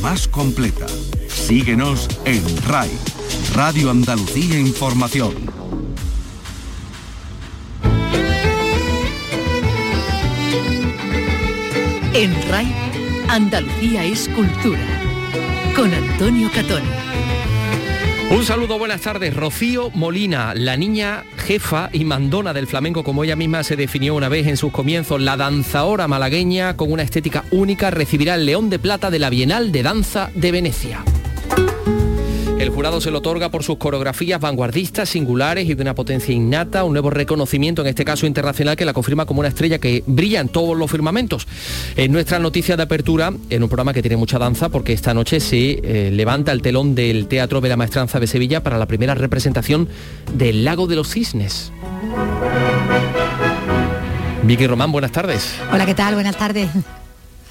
más completa. Síguenos en RAI, Radio Andalucía Información. En RAI, Andalucía es cultura. Con Antonio Catón. Un saludo, buenas tardes. Rocío Molina, la niña jefa y mandona del flamenco, como ella misma se definió una vez en sus comienzos, la danzadora malagueña con una estética única, recibirá el León de Plata de la Bienal de Danza de Venecia. El jurado se lo otorga por sus coreografías vanguardistas, singulares y de una potencia innata, un nuevo reconocimiento, en este caso internacional, que la confirma como una estrella que brilla en todos los firmamentos. En nuestra noticia de apertura, en un programa que tiene mucha danza, porque esta noche se eh, levanta el telón del Teatro de la Maestranza de Sevilla para la primera representación del Lago de los Cisnes. Vicky Román, buenas tardes. Hola, ¿qué tal? Buenas tardes.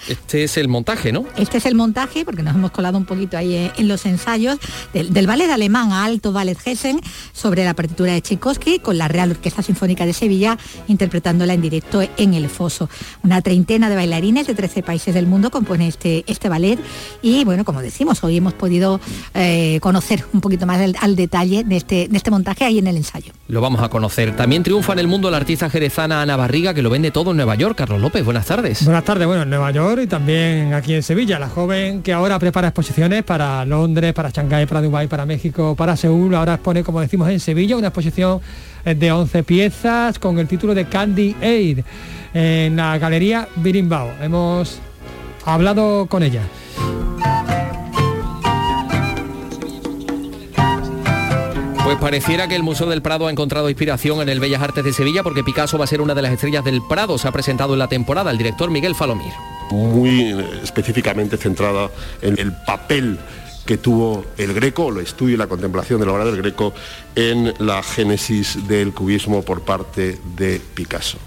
Este es el montaje, ¿no? Este es el montaje, porque nos hemos colado un poquito ahí en los ensayos del, ballet alemán Alto Ballet Hessen sobre la partitura de Tchaikovsky con la Real Orquesta Sinfónica de Sevilla interpretándola en directo en el foso. Una treintena de bailarines de 13 países del mundo compone este, este ballet y bueno, como decimos, hoy hemos podido eh, conocer un poquito más al, detalle de este, de este montaje ahí en el ensayo. Lo vamos a conocer. También triunfa en el mundo la artista jerezana Ana Barriga, que lo vende todo en Nueva York. Carlos López, buenas tardes. Buenas tardes, bueno, en Nueva York y también aquí en Sevilla. La joven que ahora prepara exposiciones para Londres, para Shanghái, para Dubái, para México, para Seúl. Ahora expone, como decimos, en Sevilla una exposición eh, de 11 piezas con el título de Candy Aid en la Galería Birimbao. Hemos hablado con ella. Pues pareciera que el Museo del Prado ha encontrado inspiración en el Bellas Artes de Sevilla porque Picasso va a ser una de las estrellas del Prado. Se ha presentado en la temporada el director Miguel Falomir. Muy específicamente centrada en el papel que tuvo el Greco, el estudio y la contemplación de la obra del Greco en la génesis del cubismo por parte de Picasso.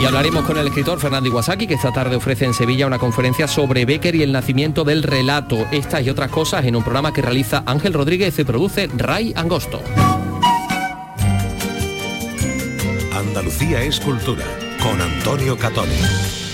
Y hablaremos con el escritor Fernando Iwasaki, que esta tarde ofrece en Sevilla una conferencia sobre Becker y el nacimiento del relato. Estas y otras cosas en un programa que realiza Ángel Rodríguez y produce Ray Angosto. Andalucía es cultura, con Antonio Catoni.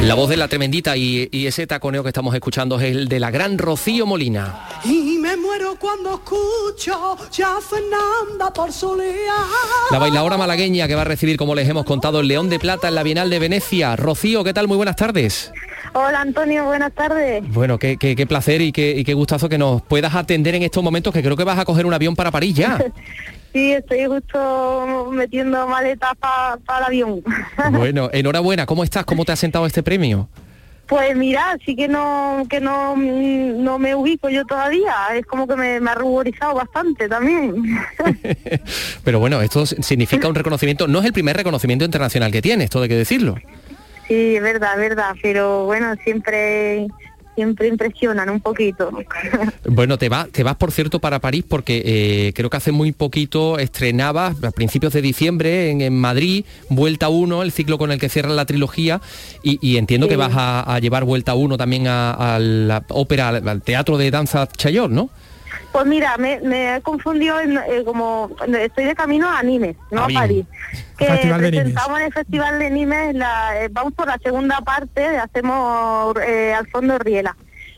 La voz de la tremendita y, ese taconeo que estamos escuchando es el de la gran Rocío Molina. Y me muero cuando escucho ya Fernanda por La bailadora malagueña que va a recibir, como les hemos contado, el León de Plata en la Bienal de Venecia. Rocío, ¿qué tal? Muy buenas tardes. Hola Antonio, buenas tardes. Bueno, qué, qué, placer y qué, y qué gustazo que nos puedas atender en estos momentos, que creo que vas a coger un avión para París ya. Sí, estoy justo metiendo maletas para el avión. Bueno, enhorabuena. ¿Cómo estás? ¿Cómo te ha sentado este premio? Pues mira, sí que no que no, no me ubico yo todavía, es como que me, me ha ruborizado bastante también. Pero bueno, esto significa un reconocimiento, no es el primer reconocimiento internacional que tiene, esto hay que decirlo. Sí, es verdad, es verdad, pero bueno, siempre siempre impresionan un poquito. Bueno, te vas, te vas por cierto para París porque eh, creo que hace muy poquito estrenabas a principios de diciembre en, Madrid Vuelta 1, el ciclo con el que cierra la trilogía y, entiendo que vas a, llevar Vuelta 1 también a, la ópera, al, teatro de danza Chayor, ¿no? Pues mira, me, he confundido en, eh, como estoy de camino a Nimes, no a París. Que presentamos en el Festival de Nimes, eh, vamos por la segunda parte, hacemos eh, al fondo Riela.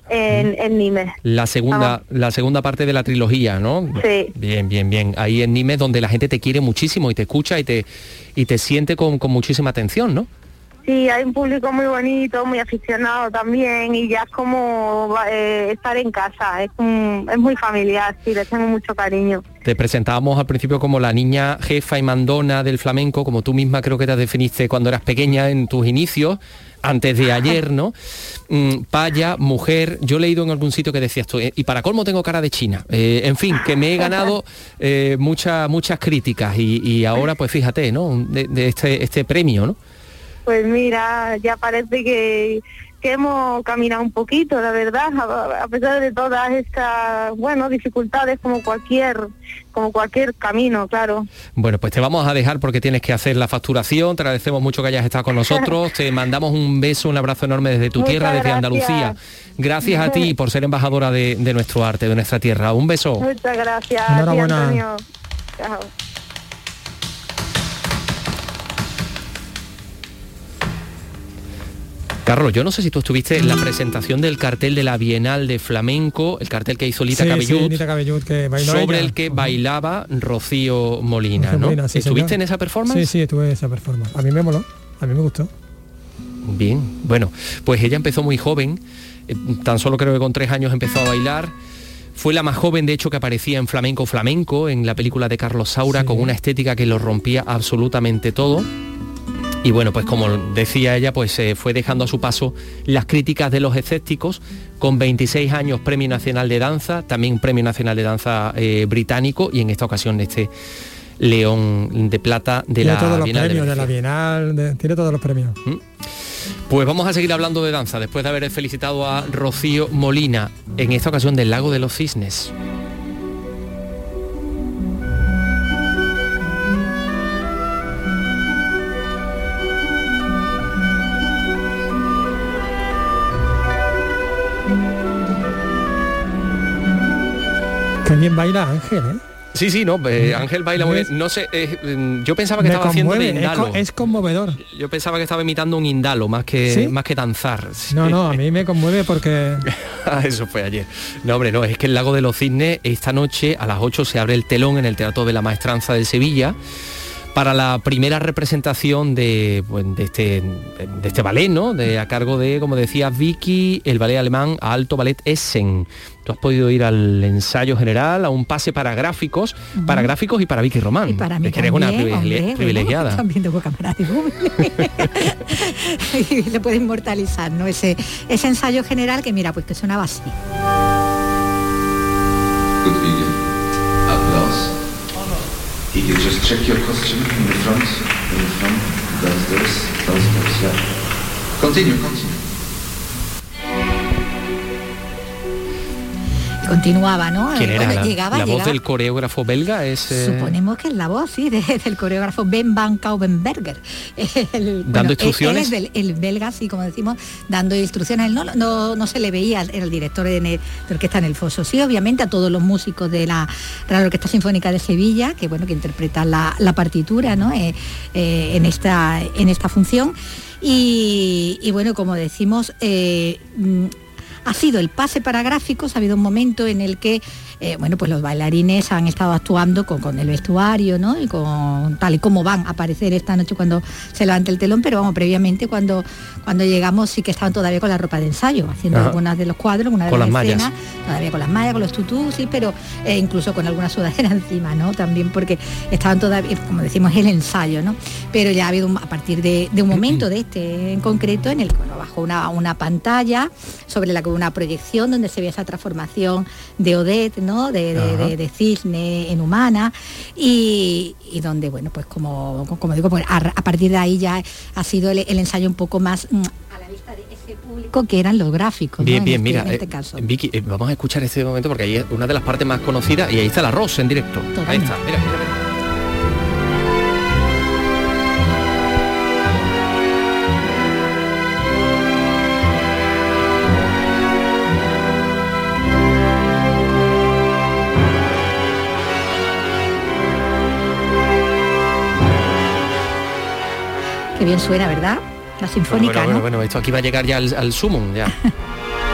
En, en, Nimes. La segunda, la segunda parte de la trilogía, ¿no? Sí. Bien, bien, bien. Ahí en Nimes donde la gente te quiere muchísimo y te escucha y te, y te siente con, con muchísima atención, ¿no? Sí, hay un público muy bonito, muy aficionado también y ya es como eh, estar en casa, es, muy familiar, sí, le tengo mucho cariño. Te presentábamos al principio como la niña jefa y mandona del flamenco, como tú misma creo que te definiste cuando eras pequeña en tus inicios, antes de ayer, ¿no? Mm, paya, mujer, yo he leído en algún sitio que decías tú, eh, y para colmo tengo cara de china. Eh, en fin, que me he ganado muchas muchas críticas y, ahora pues fíjate, ¿no? De, de este, este premio, ¿no? Pues mira, ya parece que, que hemos caminado un poquito, la verdad, a, pesar de todas estas, bueno, dificultades como cualquier como cualquier camino, claro. Bueno, pues te vamos a dejar porque tienes que hacer la facturación. Te agradecemos mucho que hayas estado con nosotros. te mandamos un beso, un abrazo enorme desde tu tierra, desde Andalucía. Gracias a ti por ser embajadora de, nuestro arte, de nuestra tierra. Un beso. Muchas gracias. Enhorabuena. Chao. Carlos, yo no sé si tú estuviste en la presentación del cartel de la Bienal de Flamenco, el cartel que hizo Lita Cabellut, sobre el que bailaba Rocío Molina, ¿no? ¿Estuviste en esa performance? Sí, sí, estuve en esa performance. A mí me moló, a mí me gustó. Bien, bueno, pues ella empezó muy joven, eh, tan solo creo que con tres años empezó a bailar. Fue la más joven, de hecho, que aparecía en Flamenco Flamenco, en la película de Carlos Saura, con una estética que lo rompía absolutamente todo. Y bueno, pues como decía ella, pues se fue dejando a su paso las críticas de los escépticos, con 26 años Premio Nacional de Danza, también Premio Nacional de Danza eh, británico y en esta ocasión este León de Plata de tiene la todos los premios de, la Bienal, tiene todos los premios. ¿Mm? Pues vamos a seguir hablando de danza después de haber felicitado a Rocío Molina, en esta ocasión del Lago de los Cisnes. También baila Ángel, ¿eh? Sí, sí, no, eh, Ángel baila muy bien. No sé, eh, yo pensaba que estaba haciendo indalo. Es, conmovedor. Yo pensaba que estaba imitando un indalo más que más que danzar. No, no, a mí me conmueve porque ah, eso fue ayer. No, hombre, no, es que el Lago de los Cisnes esta noche a las 8 se abre el telón en el Teatro de la Maestranza de Sevilla para la primera representación de, pues, de, este, de este ballet, ¿no? De, a cargo de, como decía Vicky, el ballet alemán Alto Ballet Essen. Tú has podido ir al ensayo general, a un pase para gráficos, para gráficos y para Vicky Román. Y para mí que eres una privilegiada. también tengo cámara de y le puede inmortalizar, ¿no? Ese, ese ensayo general que mira, pues que sonaba así. You just check your costume in the front, in the front, does this, yeah. Continue, continue. Continuaba, ¿no? ¿Quién era la, llegaba, la voz del coreógrafo belga? Es, eh, Suponemos que es la voz, sí, del coreógrafo Ben Van Kaubenberger. dando instrucciones. Él, es el belga, sí, como decimos, dando instrucciones. No, no, no se le veía, era el director de, de orquesta en el foso. Sí, obviamente a todos los músicos de la Real Orquesta Sinfónica de Sevilla, que bueno, que interpretan la, partitura, ¿no? Eh, eh, en, esta, en esta función. Y, y bueno, como decimos, mm, ha sido el pase para gráficos, ha habido un momento en el que eh, bueno, pues los bailarines han estado actuando con, el vestuario, ¿no? Y con tal y como van a aparecer esta noche cuando se levante el telón, pero vamos, previamente cuando, cuando llegamos sí que estaban todavía con la ropa de ensayo, haciendo algunas de los cuadros, una de las, escenas, todavía con las mallas, con los tutús, sí, pero eh, incluso con alguna sudadera encima, ¿no? También porque estaban todavía, como decimos, el ensayo, ¿no? Pero ya ha habido a partir de, un momento de este en concreto en el que bueno, bajó una, una pantalla sobre la que una proyección donde se ve esa transformación de Odette, de, cisne en humana y, donde, bueno, pues como, como digo, pues a, partir de ahí ya ha sido el, ensayo un poco más mm, a la vista de ese público que eran los gráficos. Bien, bien, este, mira, este eh, Vicky, eh, vamos a escuchar este momento porque ahí es una de las partes más conocidas y ahí está el arroz en directo. Ahí está, mira, mira. Qué bien suena, ¿verdad? La sinfónica, bueno, bueno, esto aquí va a llegar ya al, al sumum, ya.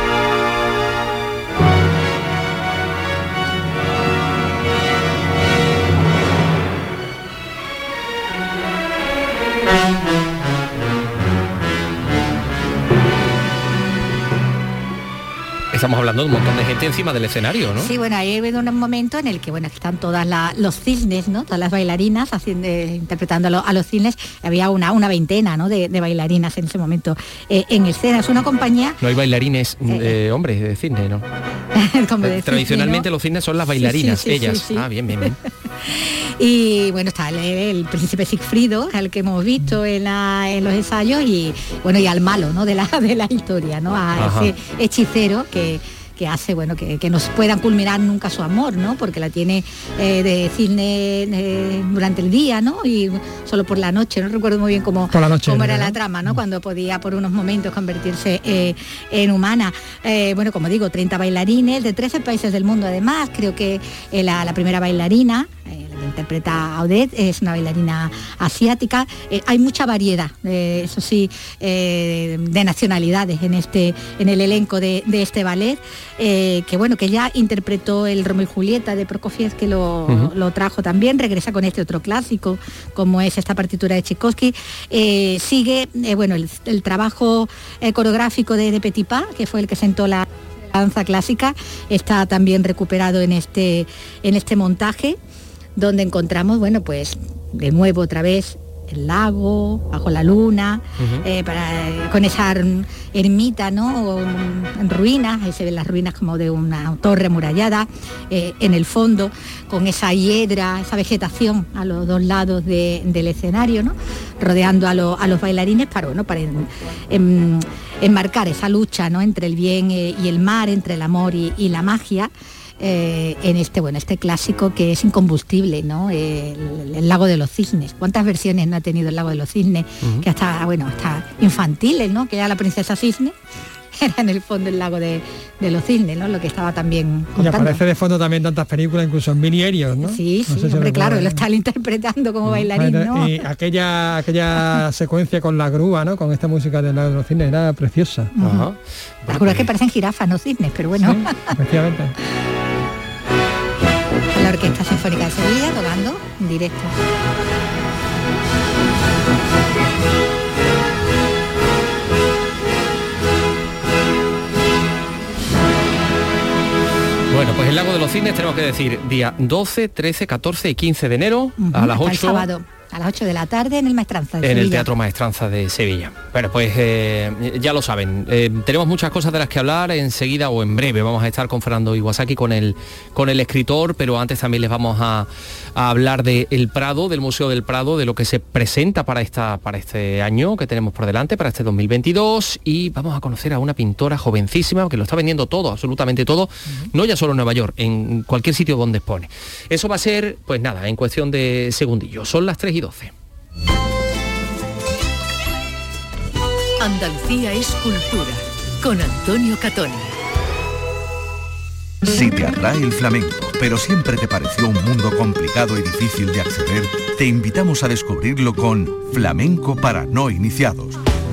estamos hablando de un montón de gente encima del escenario, ¿no? Sí, bueno, ahí ha un momento en el que, bueno, están todas los cisnes, ¿no? Todas las bailarinas haciendo, interpretando a, los cisnes. Había una, una veintena, ¿no? De, bailarinas en ese momento eh, en escena. Es una compañía... No hay bailarines eh, hombres de cisne, ¿no? Tradicionalmente los cisnes son las bailarinas, ellas. Ah, bien, bien, bien. y bueno, está el, príncipe Sigfrido, al que hemos visto en, los ensayos, y bueno, y al malo ¿no? de, la, de la historia, ¿no? a ese hechicero que que hace bueno que, nos puedan culminar nunca su amor, ¿no? Porque la tiene eh, de cine eh, durante el día, ¿no? Y solo por la noche, no recuerdo muy bien cómo, cómo era la trama, ¿no? Cuando podía por unos momentos convertirse eh, en humana. bueno, como digo, 30 bailarines de 13 países del mundo además, creo que la, la primera bailarina interpreta a Odette, es una bailarina asiática. Eh, hay mucha variedad, eh, eso sí, eh, de nacionalidades en, este, en el elenco de, este ballet, que bueno, que ya interpretó el Romeo y Julieta de Prokofiev, que lo, trajo también, regresa con este otro clásico, como es esta partitura de Tchaikovsky. sigue, bueno, el, trabajo coreográfico de, de Petit Pas, que fue el que sentó la danza clásica está también recuperado en este, en este montaje donde encontramos, bueno, pues de nuevo otra vez el lago, bajo la luna, eh, con esa ermita ¿no? en ruinas, ahí se ven las ruinas como de una torre amurallada, eh, en el fondo, con esa hiedra, esa vegetación a los dos lados del escenario, ¿no? rodeando a, los bailarines para, bueno, para enmarcar esa lucha ¿no? entre el bien eh, y el mar, entre el amor y la magia. Eh, en este bueno este clásico que es incombustible no el, lago de los cisnes cuántas versiones no ha tenido el lago de los cisnes que hasta bueno hasta infantiles no que ya la princesa cisne era en el fondo el lago de, los cisnes, ¿no? Lo que estaba también contando. Y aparece de fondo también tantas películas, incluso en mini aéreos, ¿no? Sí, sí, hombre, claro, lo está interpretando como bailarín, ¿no? Y aquella, aquella secuencia con la grúa, ¿no? Con esta música del lago de los cisnes era preciosa. Las grúas que parecen jirafas, no cisnes, pero bueno. efectivamente. La Orquesta Sinfónica de Sevilla tocando en directo. Bueno, pues el Lago de los Cines tenemos que decir día 12, 13, 14 y 15 de enero a las 8 a las 8 de la tarde en el Maestranza de En el Teatro Maestranza de Sevilla. Bueno, pues eh, ya lo saben, eh, tenemos muchas cosas de las que hablar enseguida o en breve. Vamos a estar con Fernando Iwasaki, con el, con el escritor, pero antes también les vamos a, hablar del el Prado, del Museo del Prado, de lo que se presenta para, esta, para este año que tenemos por delante, para este 2022, y vamos a conocer a una pintora jovencísima que lo está vendiendo todo, absolutamente todo, no ya solo en Nueva York, en cualquier sitio donde expone. Eso va a ser, pues nada, en cuestión de segundillos. Son las 3 y Andalucía es cultura con Antonio Catón. Si te atrae el flamenco, pero siempre te pareció un mundo complicado y difícil de acceder, te invitamos a descubrirlo con Flamenco para no iniciados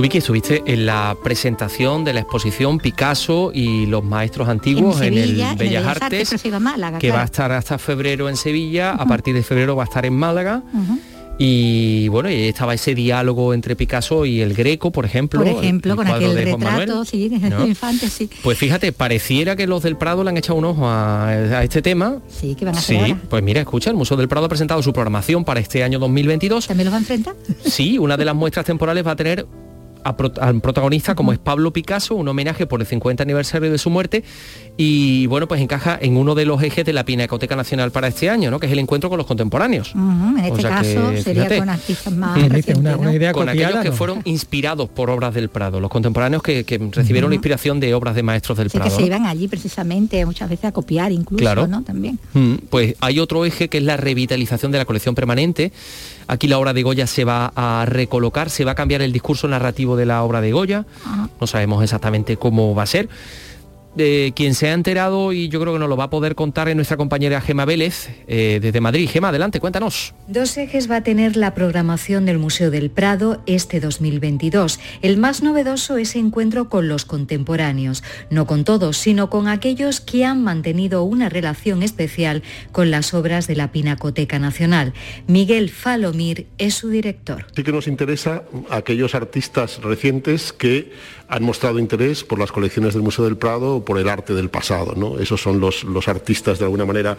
Tú, Vicky, estuviste en la presentación de la exposición Picasso y los maestros antiguos en, el Bellas, Artes, que va a estar hasta febrero en Sevilla, a partir de febrero va a estar en Málaga. Y bueno, estaba ese diálogo entre Picasso y el Greco, por ejemplo. Por ejemplo, con aquel retrato, sí, de infante, sí. Pues fíjate, pareciera que los del Prado le han echado un ojo a, este tema. Sí, que van a Sí, pues mira, escucha, el Museo del Prado ha presentado su programación para este año 2022. ¿También lo va a enfrentar? Sí, una de las muestras temporales va a tener a, un protagonista como es Pablo Picasso, un homenaje por el 50 aniversario de su muerte y bueno, pues encaja en uno de los ejes de la Pinacoteca Nacional para este año, ¿no? que es el encuentro con los contemporáneos. en este caso sería con artistas más una, idea con aquellos que fueron inspirados por obras del Prado, los contemporáneos que, recibieron la inspiración de obras de maestros del Prado. que se iban allí precisamente muchas veces a copiar incluso, claro. ¿no? También. pues hay otro eje que es la revitalización de la colección permanente. Aquí la obra de Goya se va a recolocar, se va a cambiar el discurso narrativo de la obra de Goya. No sabemos exactamente cómo va a ser de quien se ha enterado y yo creo que nos lo va a poder contar es nuestra compañera Gema Vélez eh, desde Madrid. Gema, adelante, cuéntanos. Dos ejes va a tener la programación del Museo del Prado este 2022. El más novedoso es encuentro con los contemporáneos, no con todos, sino con aquellos que han mantenido una relación especial con las obras de la Pinacoteca Nacional. Miguel Falomir es su director. Sí que nos interesa aquellos artistas recientes que han mostrado interés por las colecciones del Museo del Prado o por el arte del pasado. ¿no? Esos son los, los artistas, de alguna manera,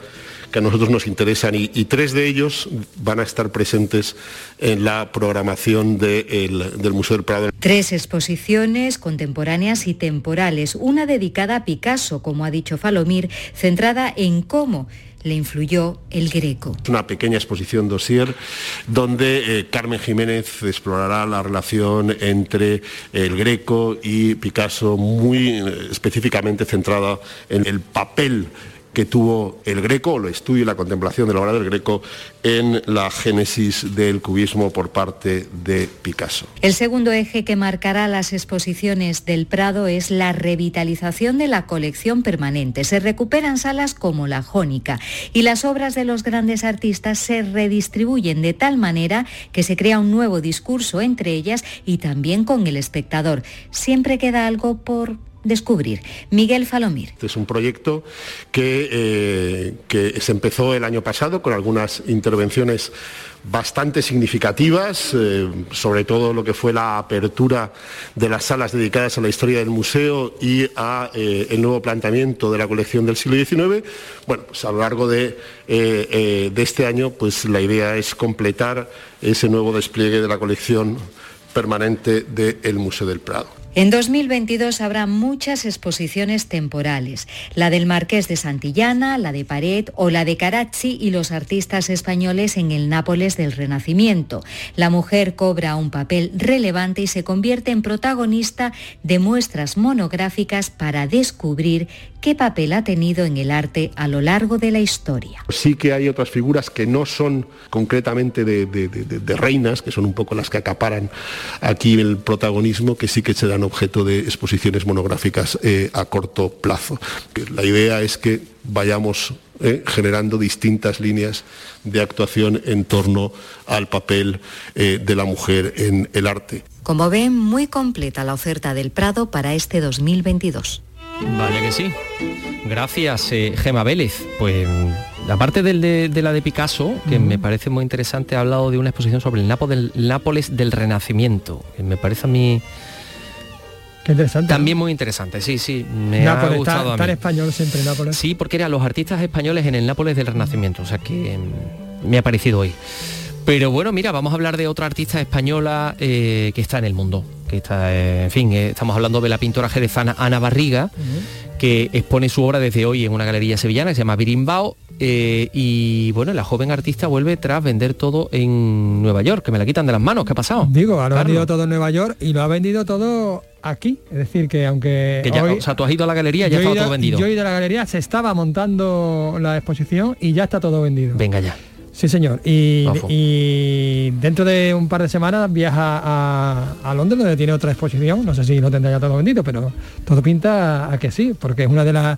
que a nosotros nos interesan y, tres de ellos van a estar presentes en la programación del Museo del Prado. Tres exposiciones contemporáneas y temporales, una dedicada a Picasso, como ha dicho Falomir, centrada en cómo le influyó el Greco. Una pequeña exposición dossier donde eh, Carmen Jiménez explorará la relación entre el Greco y Picasso, muy eh, específicamente centrada en el papel que tuvo el Greco, el estudio y la contemplación de la obra del Greco en la génesis del cubismo por parte de Picasso. El segundo eje que marcará las exposiciones del Prado es la revitalización de la colección permanente. Se recuperan salas como la Jónica y las obras de los grandes artistas se redistribuyen de tal manera que se crea un nuevo discurso entre ellas y también con el espectador. Siempre queda algo por descubrir. Miguel Falomir. Este es un proyecto que, eh, que se empezó el año pasado con algunas intervenciones bastante significativas, eh, sobre todo lo que fue la apertura de las salas dedicadas a la historia del museo y a eh, el nuevo planteamiento de la colección del siglo XIX. Bueno, pues a lo largo de este año, pues la idea es completar ese nuevo despliegue de la colección permanente del Museo del Prado. En 2022 habrá muchas exposiciones temporales, la del Marqués de Santillana, la de Pared o la de Caracci y los artistas españoles en el Nápoles del Renacimiento. La mujer cobra un papel relevante y se convierte en protagonista de muestras monográficas para descubrir qué papel ha tenido en el arte a lo largo de la historia. Sí que hay otras figuras que no son concretamente de, reinas, que son un poco las que acaparan aquí el protagonismo, que sí que se dan objeto de exposiciones monográficas eh, a corto plazo. La idea es que vayamos eh, generando distintas líneas de actuación en torno al papel eh, de la mujer en el arte. Como ven, muy completa la oferta del Prado para este 2022. Vale que sí. Gracias, Gema Vélez. Pues aparte de, la de Picasso, que me parece muy interesante, ha hablado de una exposición sobre el Nápoles del Renacimiento, que me parece a mí Qué interesante. También muy interesante, sí, sí. Me ha gustado está, español siempre Nápoles. Sí, porque eran los artistas españoles en el Nápoles del Renacimiento, o sea que mm, me ha parecido hoy. Pero bueno, mira, vamos a hablar de otra artista española eh, que está en el mundo. Que está, eh, en fin, eh, estamos hablando de la pintora jerezana Ana Barriga, que expone su obra desde hoy en una galería sevillana que se llama Birimbao. y bueno, la joven artista vuelve tras vender todo en Nueva York, que me la quitan de las manos. ¿Qué ha pasado? Digo, ha vendido todo en Nueva York y lo ha vendido todo aquí. Es decir, que aunque... o sea, tú has ido a la galería y ya está todo vendido. Yo he ido a la galería, se estaba montando la exposición y ya está todo vendido. Venga ya. Sí, señor. Y, dentro de un par de semanas viaja a, Londres, donde tiene otra exposición. No sé si lo tendrá ya todo vendido, pero todo pinta a que sí, porque es una de las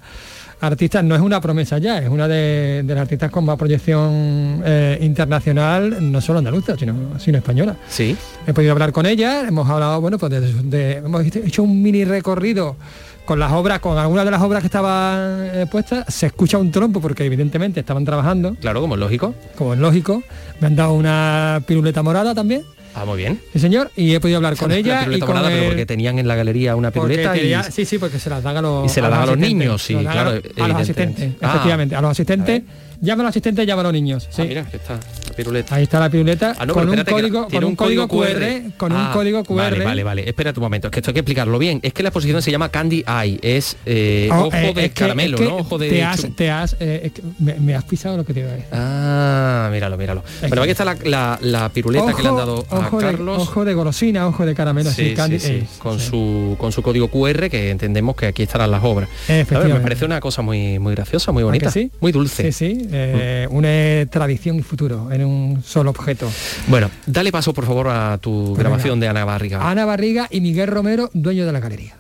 artistas, no es una promesa ya, es una de, las artistas con más proyección eh, internacional, no solo andaluza, sino, sino española. Sí. He podido hablar con ella, hemos hablado, bueno, pues de, hemos hecho un mini recorrido con las obras, con algunas de las obras que estaban eh, puestas, se escucha un trompo porque evidentemente estaban trabajando. Claro, como es lógico. Como es lógico. Me han dado una piruleta morada también. Ah, muy bien. Sí, señor. Y he podido hablar con ella. y con porque tenían en la galería una piruleta y... Sí, sí, porque se las dan a los... Y se las dan a los niños, sí, claro. A los asistentes, ah. efectivamente. A los asistentes llama a los asistentes, llama a los niños. Sí. Ah, mira, está la piruleta. Ahí está la piruleta ah, con, un código, con un código QR. Con un ah, código QR. Vale, vale, vale. Espera un momento, es que esto hay que explicarlo bien. Es que la exposición se llama Candy Eye, es eh, oh, ojo eh, de caramelo, ¿no? Ojo de... Te has, te has eh, me, has pisado lo que te iba a decir. Ah, míralo, míralo. Bueno, aquí está la, la, piruleta que le han dado a Carlos. ojo de golosina, ojo de caramelo, sí, Candy sí, con, Su, con su código QR, que entendemos que aquí estarán las obras. me parece una cosa muy, muy graciosa, muy bonita, muy dulce. Sí, sí. Mm tradición y futuro en un solo objeto. Bueno, dale paso por favor a tu pues grabación de Ana Barriga. Ana Barriga y Miguel Romero, dueño de la galería.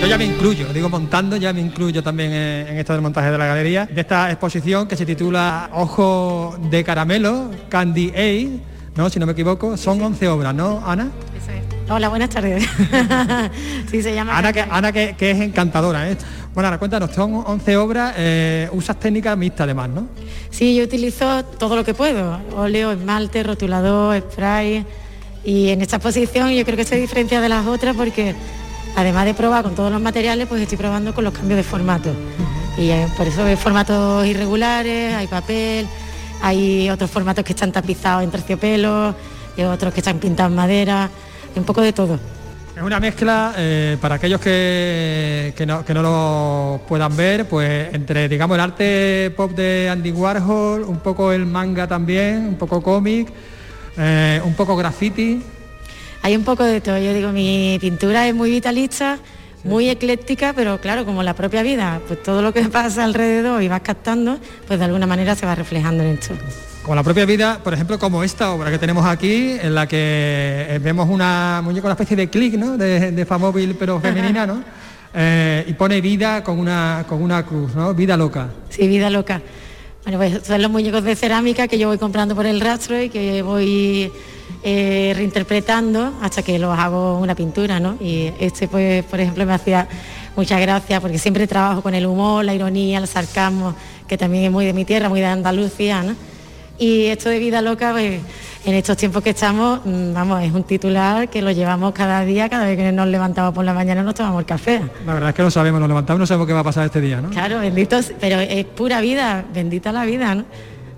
Yo ya me incluyo, digo montando, ya me incluyo también en, en esto del montaje de la galería, de esta exposición que se titula Ojo de Caramelo, Candy Aid, ¿no? si no me equivoco, son 11 obras, ¿no, Ana? Hola, buenas tardes. sí, se llama... Ana, que, Ana que, es encantadora. ¿eh? Bueno, ahora cuéntanos, son 11 obras, eh, usas técnicas mixtas además, ¿no? Sí, yo utilizo todo lo que puedo, óleo, esmalte, rotulador, spray, y en esta exposición yo creo que se diferencia de las otras porque además de probar con todos los materiales, pues estoy probando con los cambios de formato. Y eh, por eso hay formatos irregulares, hay papel, hay otros formatos que están tapizados en terciopelo, y otros que están pintados en madera un poco de todo. Es una mezcla, eh, para aquellos que, que, no, lo puedan ver, pues entre, digamos, el arte pop de Andy Warhol, un poco el manga también, un poco cómic, eh, un poco graffiti. Hay un poco de todo, yo digo, mi pintura es muy vitalista, muy ecléctica, pero claro, como la propia vida, pues todo lo que pasa alrededor y vas captando, pues de alguna manera se va reflejando en esto como la propia vida, por ejemplo, como esta obra que tenemos aquí, en la que eh, vemos una muñeca, una especie de clic, ¿no? De, de famóvil, pero femenina, ¿no? Eh, y pone vida con una, con una cruz, ¿no? Vida loca. Sí, vida loca. Bueno, pues son los muñecos de cerámica que yo voy comprando por el rastro y que voy eh, reinterpretando hasta que los hago una pintura, ¿no? Y este, pues, por ejemplo, me hacía muchas gracias porque siempre trabajo con el humor, la ironía, el sarcasmo, que también es muy de mi tierra, muy de Andalucía, ¿no? Y esto de vida loca, pues, en estos tiempos que estamos, mm, vamos, es un titular que lo llevamos cada día, cada vez que nos levantamos por la mañana nos tomamos el café. La verdad es que lo sabemos, nos levantamos y no sabemos qué va a pasar este día, ¿no? Claro, benditos, pero es pura vida, bendita la vida, ¿no?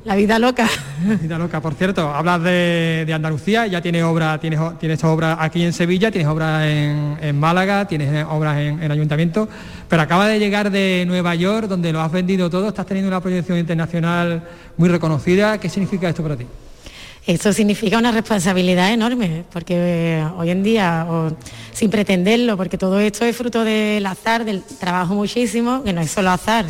La vida loca. La vida loca, por cierto, hablas de, Andalucía, ya tienes obra, tienes, tienes obras aquí en Sevilla, tienes obras en, Málaga, tienes obras en, en, Ayuntamiento, pero acaba de llegar de Nueva York, donde lo has vendido todo, estás teniendo una proyección internacional muy reconocida. ¿Qué significa esto para ti? Esto significa una responsabilidad enorme, porque eh, hoy en día, sin pretenderlo, porque todo esto es fruto del azar, del trabajo muchísimo, que no es solo azar,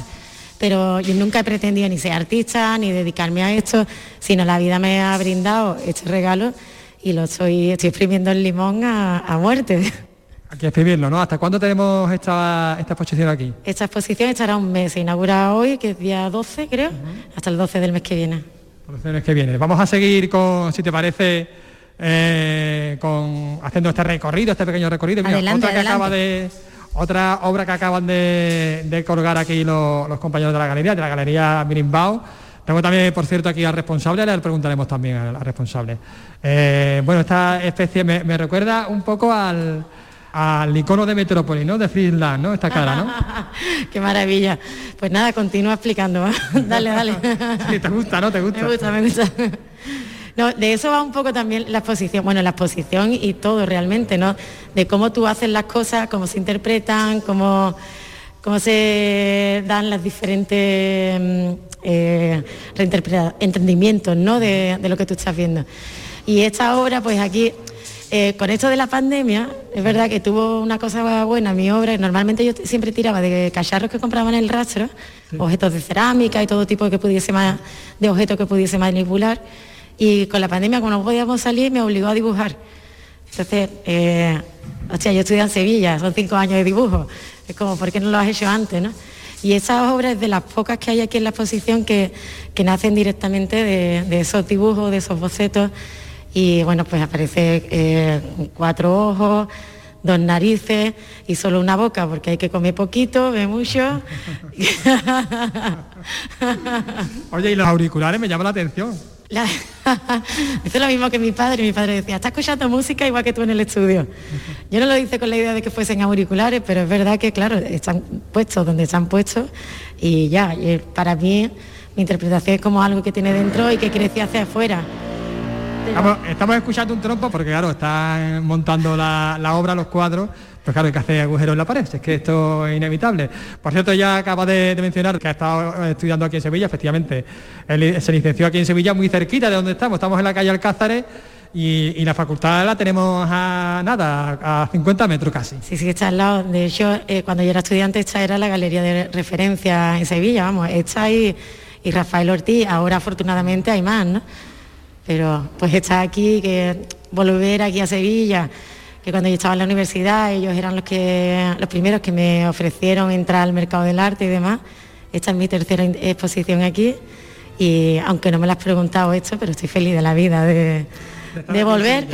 pero yo nunca he pretendido ni ser artista, ni dedicarme a esto, sino la vida me ha brindado este regalo y lo estoy, estoy exprimiendo el limón a, muerte. Hay que exprimirlo, ¿no? ¿Hasta cuándo tenemos esta, esta exposición aquí? Esta exposición estará un mes, se inaugura hoy, que es día 12 creo, hasta el 12 del mes que viene. El mes que viene. Vamos a seguir con, si te parece, eh, con haciendo este recorrido, este pequeño recorrido. otra que acaba de otra obra que acaban de, colgar aquí los, compañeros de la galería, de la galería Mirimbao. Tengo también, por cierto, aquí al responsable, le preguntaremos también al, responsable. Eh, bueno, esta especie me, recuerda un poco al, icono de Metrópolis, ¿no? De Friesland, ¿no? Esta cara, ¿no? Qué maravilla. Pues nada, continúa explicando. dale, dale. te gusta, ¿no? ¿Te gusta? Me gusta, me gusta. No, de eso va un poco también la exposición, bueno, la exposición y todo realmente, ¿no? De cómo tú haces las cosas, cómo se interpretan, cómo, cómo se dan las diferentes mm, eh, entendimientos, ¿no? De, lo que tú estás viendo. Y esta obra, pues aquí, eh, con esto de la pandemia, es verdad que tuvo una cosa buena mi obra, normalmente yo siempre tiraba de cacharros que compraban en el rastro, objetos de cerámica y todo tipo que pudiese de objetos que pudiese manipular y con la pandemia, como no podíamos salir, me obligó a dibujar. Entonces, eh, hostia, yo estudié en Sevilla, son cinco años de dibujo. Es como, ¿por qué no lo has hecho antes? ¿no? Y esas obras de las pocas que hay aquí en la exposición que, nacen directamente de, esos dibujos, de esos bocetos. Y bueno, pues aparece eh, cuatro ojos, dos narices y solo una boca, porque hay que comer poquito, ve mucho. Oye, y los auriculares me llaman la atención. La... es lo mismo que mi padre. Mi padre decía, está escuchando música igual que tú en el estudio. Yo no lo hice con la idea de que fuesen auriculares, pero es verdad que, claro, están puestos donde están puestos y ya, para mí mi interpretación es como algo que tiene dentro y que crece hacia afuera. Estamos, escuchando un trompo porque, claro, están montando la, la obra, los cuadros pues claro, hay que hacer agujeros en la pared, es que esto es inevitable. Por cierto, ya acaba de, mencionar que ha estado estudiando aquí en Sevilla, efectivamente, él se licenció aquí en Sevilla, muy cerquita de donde estamos, estamos en la calle Alcázares, y, la facultad la tenemos a nada, a 50 metros casi. Sí, sí, está al lado. De hecho, eh, cuando yo era estudiante, esta era la galería de referencia en Sevilla, vamos, esta y, y Rafael Ortiz, ahora afortunadamente hay más, ¿no? Pero pues está aquí, que volver aquí a Sevilla, que cuando yo estaba en la universidad ellos eran los, que, los primeros que me ofrecieron entrar al mercado del arte y demás. Esta es mi tercera exposición aquí y aunque no me lo has preguntado esto, pero estoy feliz de la vida de, volver.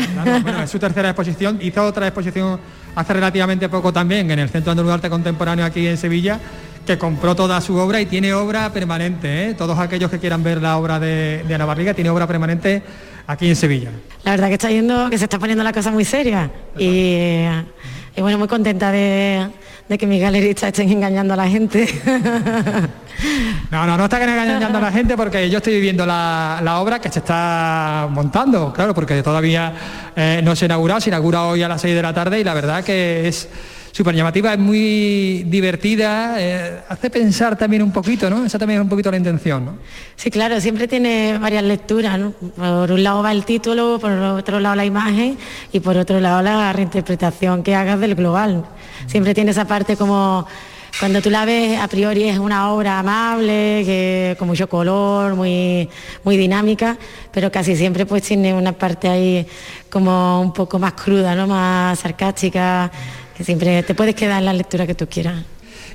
bueno, es su tercera exposición, hizo otra exposición hace relativamente poco también en el Centro Andaluz de Arte Contemporáneo aquí en Sevilla, que compró toda su obra y tiene obra permanente. ¿eh? Todos aquellos que quieran ver la obra de, Ana Barriga, tiene obra permanente aquí en Sevilla. La verdad que está yendo, que se está poniendo la cosa muy seria y, y bueno, muy contenta de, de que mis galeristas estén engañando a la gente. No, no, no está engañando a la gente porque yo estoy viviendo la, obra que se está montando, claro, porque todavía eh, no se ha inaugurado, se inaugura hoy a las 6 de la tarde y la verdad que es súper llamativa, es muy divertida, eh, hace pensar también un poquito, ¿no? Esa también es un poquito la intención, ¿no? Sí, claro, siempre tiene varias lecturas, ¿no? Por un lado va el título, por otro lado la imagen y por otro lado la reinterpretación que hagas del global. Siempre tiene esa parte como cuando tú la ves a priori es una obra amable, que, con mucho color, muy, muy dinámica, pero casi siempre pues tiene una parte ahí como un poco más cruda, ¿no? más sarcástica, que siempre te puedes quedar en la lectura que tú quieras.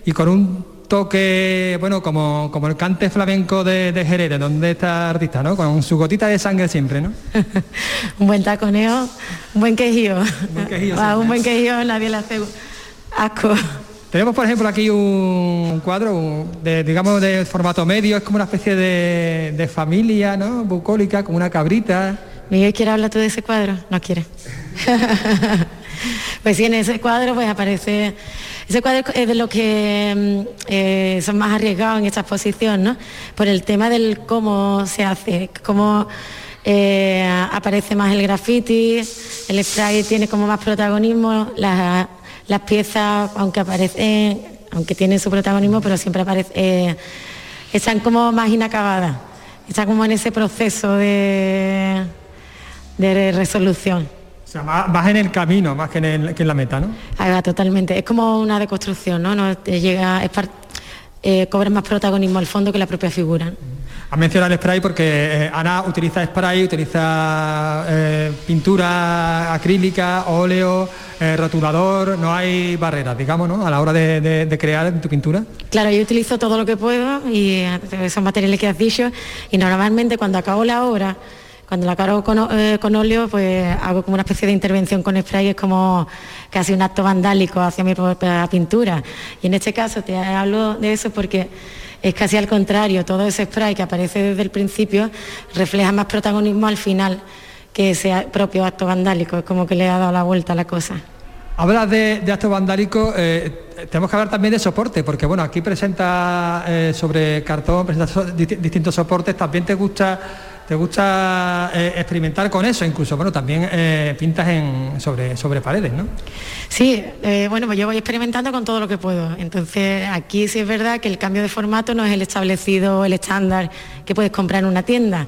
Y con un toque, bueno, como, como el cante flamenco de, de Jerez, donde está artista, ¿no? Con su gotita de sangre siempre, ¿no? un buen taconeo, un buen quejío. Un buen quejío, un buen quejío nadie le hace asco. Tenemos, por ejemplo, aquí un cuadro, de, digamos, de formato medio, es como una especie de, familia, ¿no? Bucólica, como una cabrita. Miguel, ¿quiere hablar tú de ese cuadro? No quiere. pues sí, en ese cuadro pues aparece... Ese cuadro es de lo que mm, eh, son más arriesgados en esta exposición, ¿no? Por el tema del cómo se hace, cómo eh, aparece más el graffiti, el spray tiene como más protagonismo, las piezas, aunque aparecen, aunque tienen su protagonismo, pero siempre aparecen, eh, están como más inacabadas, están como en ese proceso de resolución. O sea, más, en el camino, más que en, la meta, ¿no? Ah, totalmente. Es como una deconstrucción, ¿no? no llega, es eh, cobra más protagonismo al fondo que la propia figura. Ha mencionado el spray porque eh, Ana utiliza spray, utiliza eh, pintura acrílica, óleo, eh, rotulador, no hay barreras, digamos, ¿no? A la hora de, crear tu pintura. Claro, yo utilizo todo lo que puedo y esos materiales que has dicho y normalmente cuando acabo la obra, cuando la acabo con, óleo, pues hago como una especie de intervención con spray, es como casi un acto vandálico hacia mi propia pintura. Y en este caso te hablo de eso porque es casi al contrario, todo ese spray que aparece desde el principio refleja más protagonismo al final que ese propio acto vandálico, es como que le ha dado la vuelta a la cosa. Hablas de, de acto vandálico, eh, tenemos que hablar también de soporte, porque bueno, aquí presenta eh, sobre cartón, presenta distintos soportes, también te gusta te gusta eh, experimentar con eso, incluso, bueno, también eh, pintas sobre, sobre paredes, ¿no? Sí, eh, bueno, pues yo voy experimentando con todo lo que puedo. Entonces, aquí sí es verdad que el cambio de formato no es el establecido, el estándar que puedes comprar en una tienda.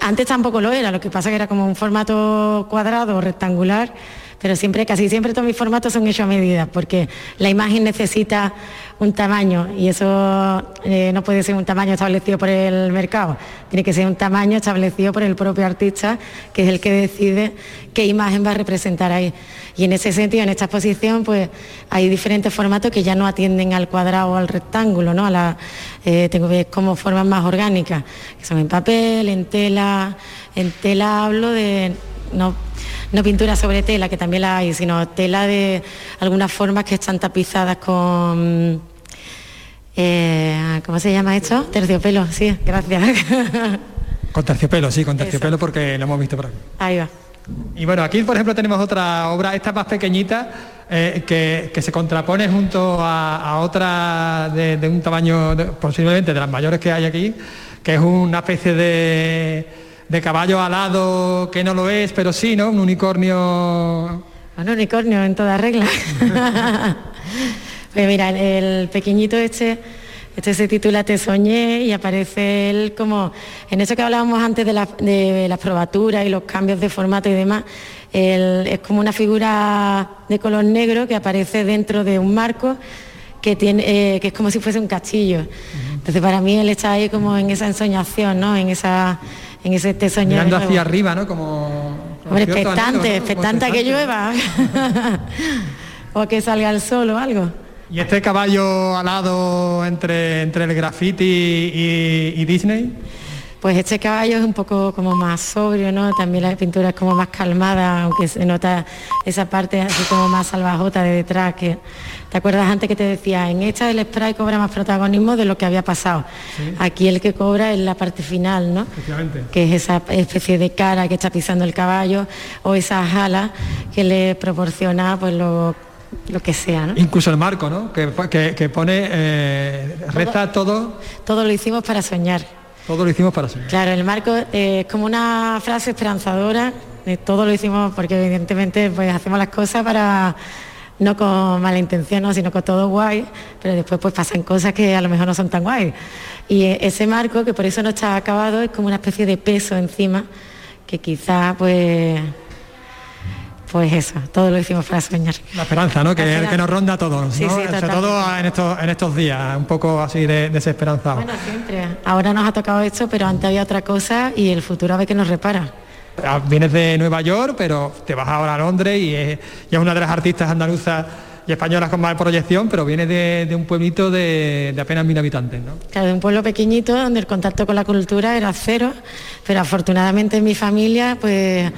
antes tampoco lo era, lo que pasa que era como un formato cuadrado rectangular pero siempre, casi siempre todos mis formatos son hechos a medida, porque la imagen necesita un tamaño y eso eh, no puede ser un tamaño establecido por el mercado, tiene que ser un tamaño establecido por el propio artista, que es el que decide qué imagen va a representar ahí. Y en ese sentido, en esta exposición, pues hay diferentes formatos que ya no atienden al cuadrado o al rectángulo, ¿no? A la, eh, tengo que como formas más orgánicas, que son en papel, en tela, en tela hablo de no no pintura sobre tela, que también la hay, sino tela de algunas formas que están tapizadas con... Eh, ¿Cómo se llama esto? Terciopelo, sí, gracias. Con terciopelo, sí, con terciopelo porque lo hemos visto por aquí. Ahí va. Y bueno, aquí por ejemplo tenemos otra obra, esta más pequeñita, eh, que, se contrapone junto a, otra de, un tamaño posiblemente de las mayores que hay aquí, que es una especie de de caballo alado que no lo es, pero sí, ¿no? Un unicornio. Un unicornio en toda regla. pues mira, el pequeñito este, este se titula Te soñé y aparece él como, en eso que hablábamos antes de, la, de las probaturas y los cambios de formato y demás, es como una figura de color negro que aparece dentro de un marco que, tiene, eh, que es como si fuese un castillo. Entonces para mí él está ahí como en esa ensoñación, ¿no? En esa en ese te Mirando hacia arriba, ¿no? Como... Hombre, expectante, expectante a que llueva. o que salga el sol o algo. ¿Y este caballo alado entre, entre el graffiti y, Disney? Pues este caballo es un poco como más sobrio, ¿no? También la pintura es como más calmada, aunque se nota esa parte así como más salvajota de detrás, que te acuerdas antes que te decía, en esta el spray cobra más protagonismo de lo que había pasado. Aquí el que cobra es la parte final, ¿no? Que es esa especie de cara que está pisando el caballo o esas alas que le proporciona pues lo lo que sea. ¿no? Incluso el marco, ¿no? Que, pone, eh, reza todo. Todo lo hicimos para soñar. Todo lo hicimos para soñar. Claro, el marco eh, es como una frase esperanzadora. De todo lo hicimos porque evidentemente pues hacemos las cosas para no con mala intención, sino con todo guay, pero después pues pasan cosas que a lo mejor no son tan guay. Y eh, ese marco, que por eso no está acabado, es como una especie de peso encima, que quizá pues pues eso, todo lo hicimos para soñar. La esperanza, ¿no? Que, que nos ronda a todos, sí, Sobre todo en estos, en estos días, un poco así de desesperanzado. Bueno, siempre. Ahora nos ha tocado esto, pero antes había otra cosa y el futuro a ver que nos repara. Ah, vienes de Nueva York, pero te vas ahora a Londres y es, una de las artistas andaluzas y españolas con más proyección, pero viene de, un pueblito de, de, apenas mil habitantes, ¿no? Claro, de un pueblo pequeñito donde el contacto con la cultura era cero, pero afortunadamente en mi familia, pues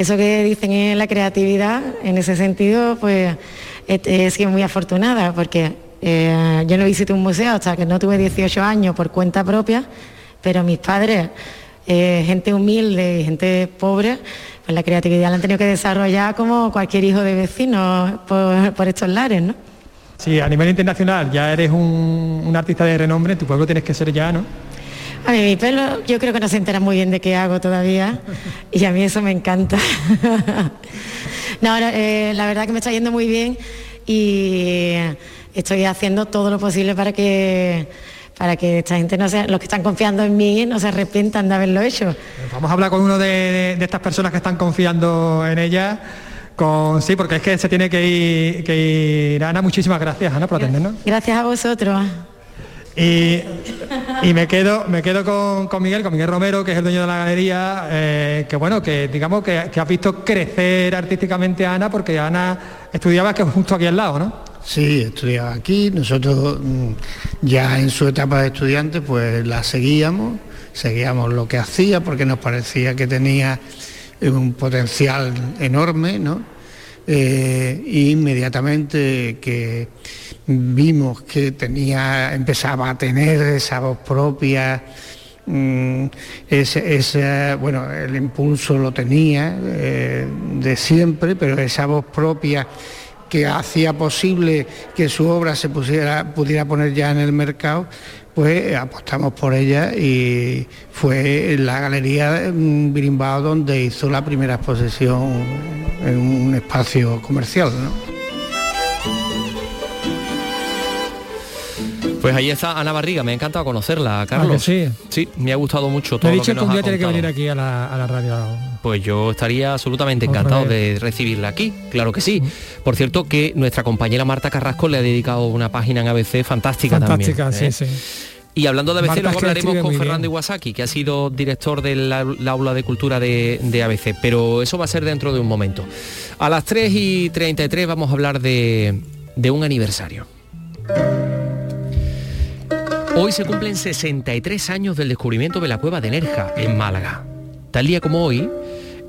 eso que dicen es la creatividad, en ese sentido, pues he, sido muy afortunada porque eh, yo no visité un museo hasta que no tuve 18 años por cuenta propia, pero mis padres, eh, gente humilde y gente pobre, pues la creatividad la han tenido que desarrollar como cualquier hijo de vecino por, estos lares, ¿no? Sí, a nivel internacional ya eres un, artista de renombre, en tu pueblo tienes que ser ya, ¿no? A mí mi pelo yo creo que no se entera muy bien de qué hago todavía y a mí eso me encanta. no, eh, la verdad que me está yendo muy bien y estoy haciendo todo lo posible para que para que esta gente no sea, los que están confiando en mí no se arrepientan de haberlo hecho. Vamos a hablar con uno de, estas personas que están confiando en ella. Con, sí, porque es que se tiene que ir, que ir. Ana, muchísimas gracias, Ana, por atendernos. Gracias a vosotros. Y, me quedo, me quedo con, Miguel, con Miguel Romero, que es el dueño de la galería, eh, que bueno, que digamos que, que has visto crecer artísticamente a Ana, porque Ana estudiaba que justo aquí al lado, ¿no? Sí, estudiaba aquí, nosotros mm, ya en su etapa de estudiante pues la seguíamos, seguíamos lo que hacía porque nos parecía que tenía un potencial enorme, ¿no? Eh, inmediatamente que vimos que tenía, empezaba a tener esa voz propia, mm, ese, bueno, el impulso lo tenía eh, de siempre, pero esa voz propia que hacía posible que su obra se pusiera, pudiera poner ya en el mercado, pues apostamos por ella y fue en la Galería Birimbao donde hizo la primera exposición en un espacio comercial. Pues ahí está Ana Barriga, me ha encantado conocerla, Carlos. sí? Sí, me ha gustado mucho todo he dicho que, un día tiene que venir aquí a la, radio. Pues yo estaría absolutamente encantado de recibirla aquí, claro que sí. Por cierto que nuestra compañera Marta Carrasco le ha dedicado una página en ABC fantástica, también. Fantástica, ¿eh? sí, sí. Y hablando de ABC, luego hablaremos con Fernando Iwasaki, que ha sido director del aula de cultura de, de, ABC, pero eso va a ser dentro de un momento. A las 3 y 33 vamos a hablar de, de un aniversario. Hoy se cumplen 63 años del descubrimiento de la cueva de Nerja, en Málaga. Tal día como hoy,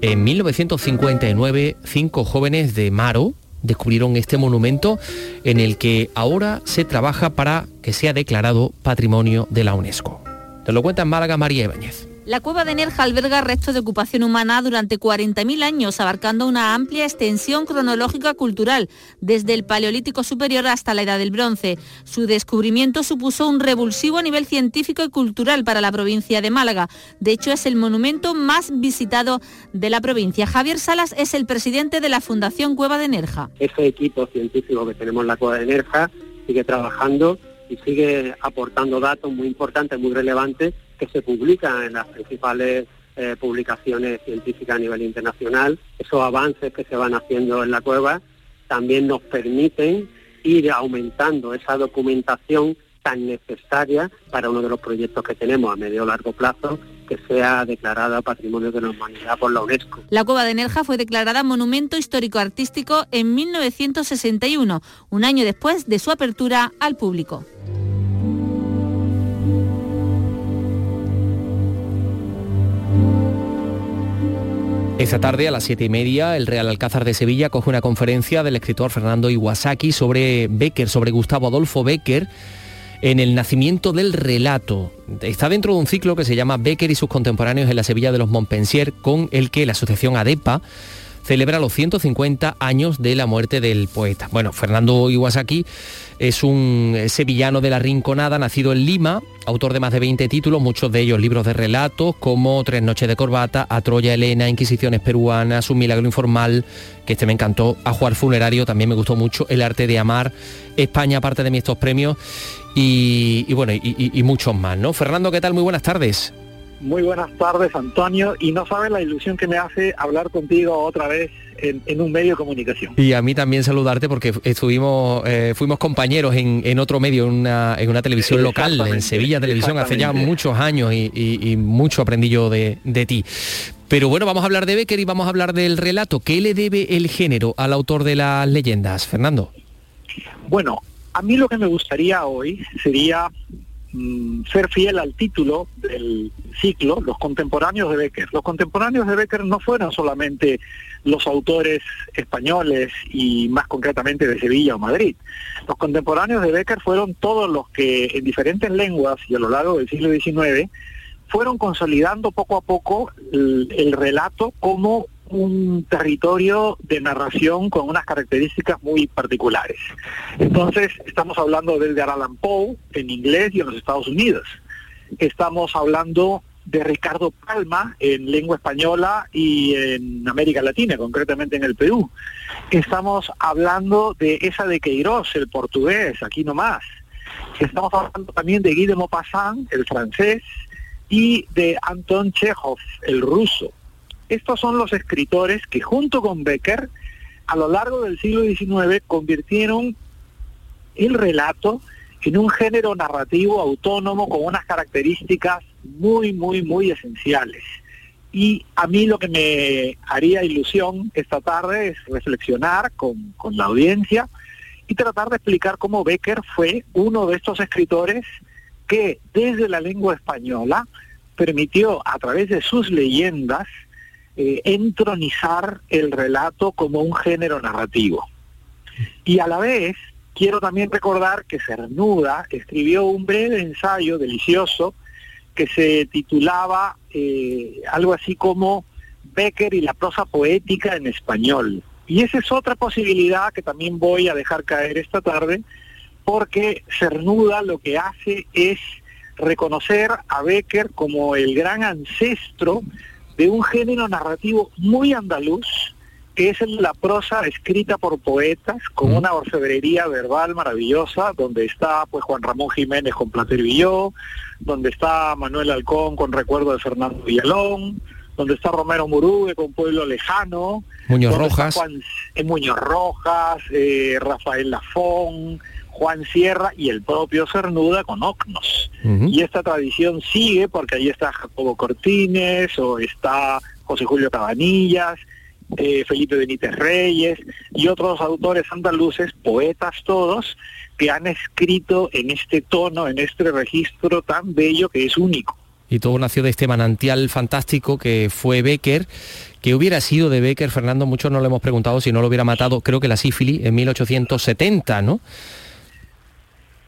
en 1959, cinco jóvenes de Maro descubrieron este monumento en el que ahora se trabaja para que sea declarado Patrimonio de la UNESCO. Te lo cuenta en Málaga María Ibáñez. La cueva de Nerja alberga restos de ocupación humana durante 40.000 años, abarcando una amplia extensión cronológica cultural, desde el Paleolítico Superior hasta la Edad del Bronce. Su descubrimiento supuso un revulsivo a nivel científico y cultural para la provincia de Málaga. De hecho, es el monumento más visitado de la provincia. Javier Salas es el presidente de la Fundación Cueva de Nerja. Ese equipo científico que tenemos en la Cueva de Nerja sigue trabajando y sigue aportando datos muy importantes, muy relevantes que se publican en las principales eh, publicaciones científicas a nivel internacional. Esos avances que se van haciendo en la cueva también nos permiten ir aumentando esa documentación tan necesaria para uno de los proyectos que tenemos a medio o largo plazo, que sea declarada Patrimonio de la Humanidad por la UNESCO. La cueva de Nerja fue declarada Monumento Histórico Artístico en 1961, un año después de su apertura al público. Esta tarde a las siete y media el Real Alcázar de Sevilla coge una conferencia del escritor Fernando Iwasaki sobre Becker, sobre Gustavo Adolfo Becker en el nacimiento del relato. Está dentro de un ciclo que se llama Becker y sus contemporáneos en la Sevilla de los Montpensier, con el que la asociación ADEPA celebra los 150 años de la muerte del poeta. Bueno, Fernando Iwasaki es un sevillano de la Rinconada, nacido en Lima, autor de más de 20 títulos, muchos de ellos libros de relatos, como Tres noches de corbata, A Troya Elena, Inquisiciones peruanas, Un milagro informal, que este me encantó, A jugar funerario, también me gustó mucho, El arte de amar, España, aparte de mí estos premios, y, bueno, y, y muchos más, ¿no? Fernando, ¿qué tal? Muy buenas tardes. Muy buenas tardes, Antonio, y no sabes la ilusión que me hace hablar contigo otra vez en, un medio de comunicación. Y a mí también saludarte porque estuvimos, eh, fuimos compañeros en, otro medio, en una, en una televisión local, en Sevilla Televisión, hace ya muchos años y, mucho aprendí yo de, de ti. Pero bueno, vamos a hablar de Becker y vamos a hablar del relato. ¿Qué le debe el género al autor de las leyendas, Fernando? Bueno, a mí lo que me gustaría hoy sería Mm, ser fiel al título del ciclo, los contemporáneos de Becker. Los contemporáneos de Becker no fueron solamente los autores españoles y más concretamente de Sevilla o Madrid. Los contemporáneos de Becker fueron todos los que en diferentes lenguas y a lo largo del siglo XIX fueron consolidando poco a poco el relato como un territorio de narración con unas características muy particulares. Entonces, estamos hablando de Edgar Allan Poe en inglés y en los Estados Unidos. Estamos hablando de Ricardo Palma en lengua española y en América Latina, concretamente en el Perú. Estamos hablando de esa de Queiroz, el portugués, aquí nomás. Estamos hablando también de Guy de Maupassant, el francés, y de Anton Chekhov, el ruso. Estos son los escritores que junto con Becker a lo largo del siglo XIX convirtieron el relato en un género narrativo autónomo con unas características muy, muy, muy esenciales. Y a mí lo que me haría ilusión esta tarde es reflexionar con, con la audiencia y tratar de explicar cómo Becker fue uno de estos escritores que desde la lengua española permitió a través de sus leyendas eh, entronizar el relato como un género narrativo. Y a la vez, quiero también recordar que Cernuda escribió un breve ensayo delicioso que se titulaba eh, algo así como Becker y la prosa poética en español. Y esa es otra posibilidad que también voy a dejar caer esta tarde, porque Cernuda lo que hace es reconocer a Becker como el gran ancestro de un género narrativo muy andaluz, que es la prosa escrita por poetas, con una orfebrería verbal maravillosa, donde está pues Juan Ramón Jiménez con Plater Villó, donde está Manuel Halcón con Recuerdo de Fernando Villalón, donde está Romero Murube con Pueblo Lejano, Muñoz Rojas, Juan, eh, Muñoz Rojas, eh, Rafael Lafón, Juan Sierra y el propio Cernuda con Ocnos. Y esta tradición sigue porque ahí está Jacobo Cortines o está José Julio Cabanillas, eh, Felipe Benítez Reyes y otros autores andaluces, poetas todos, que han escrito en este tono, en este registro tan bello que es único. Y todo nació de este manantial fantástico que fue Becker, que hubiera sido de Becker, Fernando, muchos no le hemos preguntado si no lo hubiera matado, creo que la sífilis en 1870, ¿no?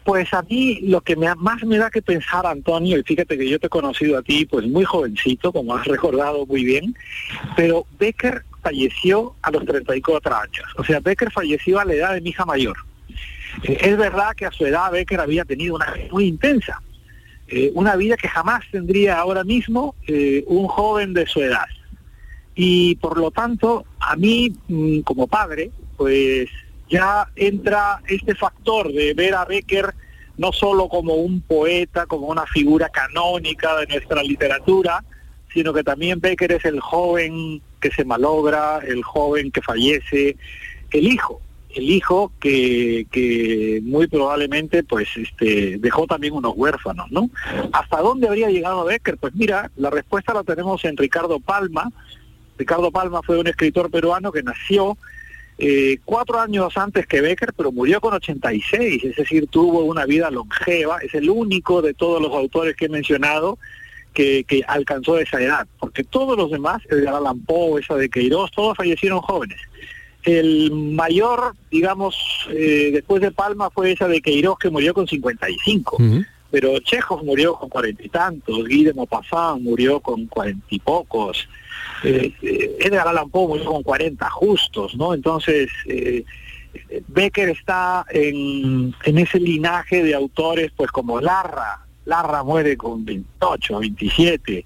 Pues a mí lo que más me da que pensar, Antonio, y fíjate que yo te he conocido a ti pues muy jovencito, como has recordado muy bien, pero Becker falleció a los 34 años. O sea, Becker falleció a la edad de mi hija mayor. Eh, es verdad que a su edad Becker había tenido una vida muy intensa, eh, una vida que jamás tendría ahora mismo eh, un joven de su edad. Y por lo tanto, a mí mm, como padre, pues ya entra este factor de ver a Becker no solo como un poeta, como una figura canónica de nuestra literatura, sino que también Becker es el joven que se malogra, el joven que fallece, el hijo. el hijo que, muy probablemente pues este dejó también unos huérfanos, ¿no? ¿Hasta dónde habría llegado Becker? Pues mira, la respuesta la tenemos en Ricardo Palma. Ricardo Palma fue un escritor peruano que nació eh, cuatro años antes que Becker, pero murió con 86, es decir, tuvo una vida longeva, es el único de todos los autores que he mencionado que, que alcanzó esa edad, porque todos los demás, el de Allan Poe, esa de Queiroz, todos fallecieron jóvenes. El mayor, digamos, eh, después de Palma fue esa de Queiroz que murió con 55. Pero Chekhov murió con cuarenta y tantos, Guy de Maupassant murió con cuarenta y pocos, eh, Edgar Allan Poe murió con cuarenta justos, ¿no? Entonces, eh, Becker está en, ese linaje de autores, pues como Larra, Larra muere con 28, 27,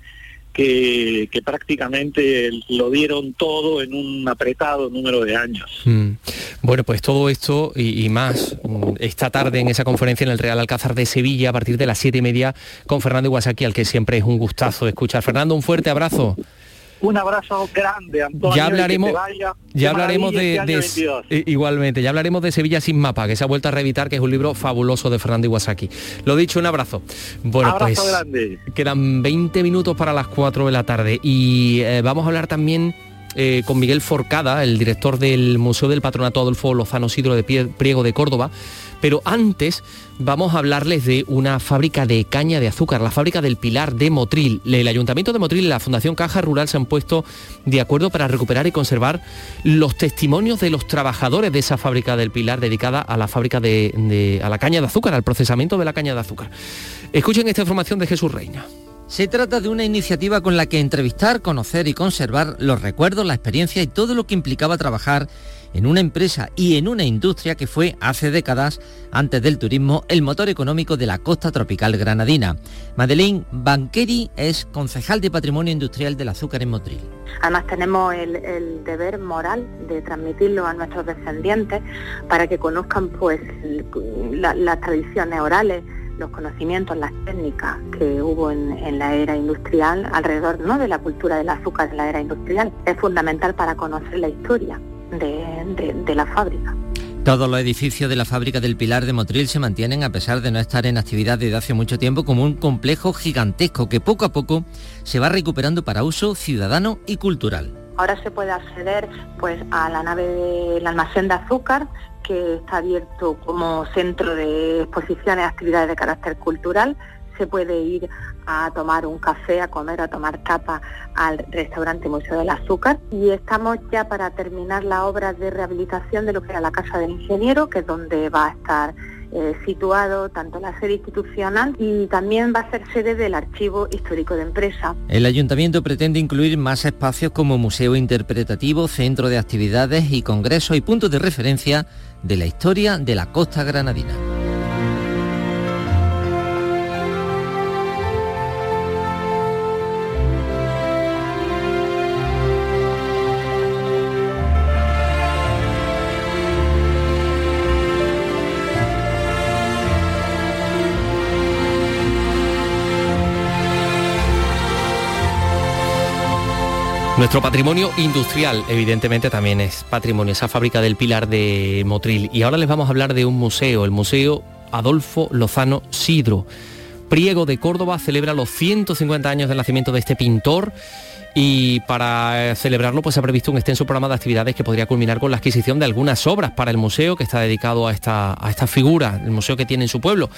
que, prácticamente lo dieron todo en un apretado número de años. Mm. Bueno, pues todo esto y, más mm, esta tarde en esa conferencia en el Real Alcázar de Sevilla a partir de las siete y media con Fernando Iwasaki, al que siempre es un gustazo escuchar. Fernando, un fuerte abrazo. Un abrazo grande, Antonio. Ya hablaremos, ya hablaremos de, este igualmente, ya hablaremos de Sevilla sin mapa, que se ha vuelto a reeditar, que es un libro fabuloso de Fernando Iwasaki. Lo dicho, un abrazo. Bueno, pues quedan 20 minutos para las 4 de la tarde y eh, vamos a hablar también eh, con Miguel Forcada, el director del Museo del Patronato Adolfo Lozano Sidro de Priego de Córdoba. Pero antes vamos a hablarles de una fábrica de caña de azúcar, la fábrica del Pilar de Motril. El Ayuntamiento de Motril y la Fundación Caja Rural se han puesto de acuerdo para recuperar y conservar los testimonios de los trabajadores de esa fábrica del Pilar dedicada a la fábrica de, a la caña de azúcar, al procesamiento de la caña de azúcar. Escuchen esta información de Jesús Reina. Se trata de una iniciativa con la que entrevistar, conocer y conservar los recuerdos, la experiencia y todo lo que implicaba trabajar en una empresa y en una industria que fue hace décadas, antes del turismo, el motor económico de la costa tropical granadina. Madeleine Banqueri es concejal de Patrimonio Industrial del Azúcar en Motril. Además tenemos el, deber moral de transmitirlo a nuestros descendientes para que conozcan pues las tradiciones orales los conocimientos, las técnicas que hubo en, la era industrial alrededor ¿no? de la cultura del azúcar en la era industrial. Es fundamental para conocer la historia de, la fábrica. Todos los edificios de la fábrica del Pilar de Motril se mantienen a pesar de no estar en actividad desde hace mucho tiempo como un complejo gigantesco que poco a poco se va recuperando para uso ciudadano y cultural. Ahora se puede acceder pues a la nave del almacén de azúcar que está abierto como centro de exposiciones y actividades de carácter cultural. Se puede ir a tomar un café, a comer, a tomar tapa al restaurante Museo del Azúcar. Y estamos ya para terminar la obra de rehabilitación de lo que era la Casa del Ingeniero, que es donde va a estar eh, situado tanto la sede institucional y también va a ser sede del Archivo Histórico de Empresa. El ayuntamiento pretende incluir más espacios como museo interpretativo, centro de actividades y congresos y puntos de referencia de la historia de la costa granadina. Nuestro patrimonio industrial, evidentemente, también es patrimonio, esa fábrica del Pilar de Motril. Y ahora les vamos a hablar de un museo, el Museo Adolfo Lozano Sidro. Priego de Córdoba celebra los 150 años del nacimiento de este pintor y para celebrarlo pues se ha previsto un extenso programa de actividades que podría culminar con la adquisición de algunas obras para el museo que está dedicado a esta, a esta figura, el museo que tiene en su pueblo.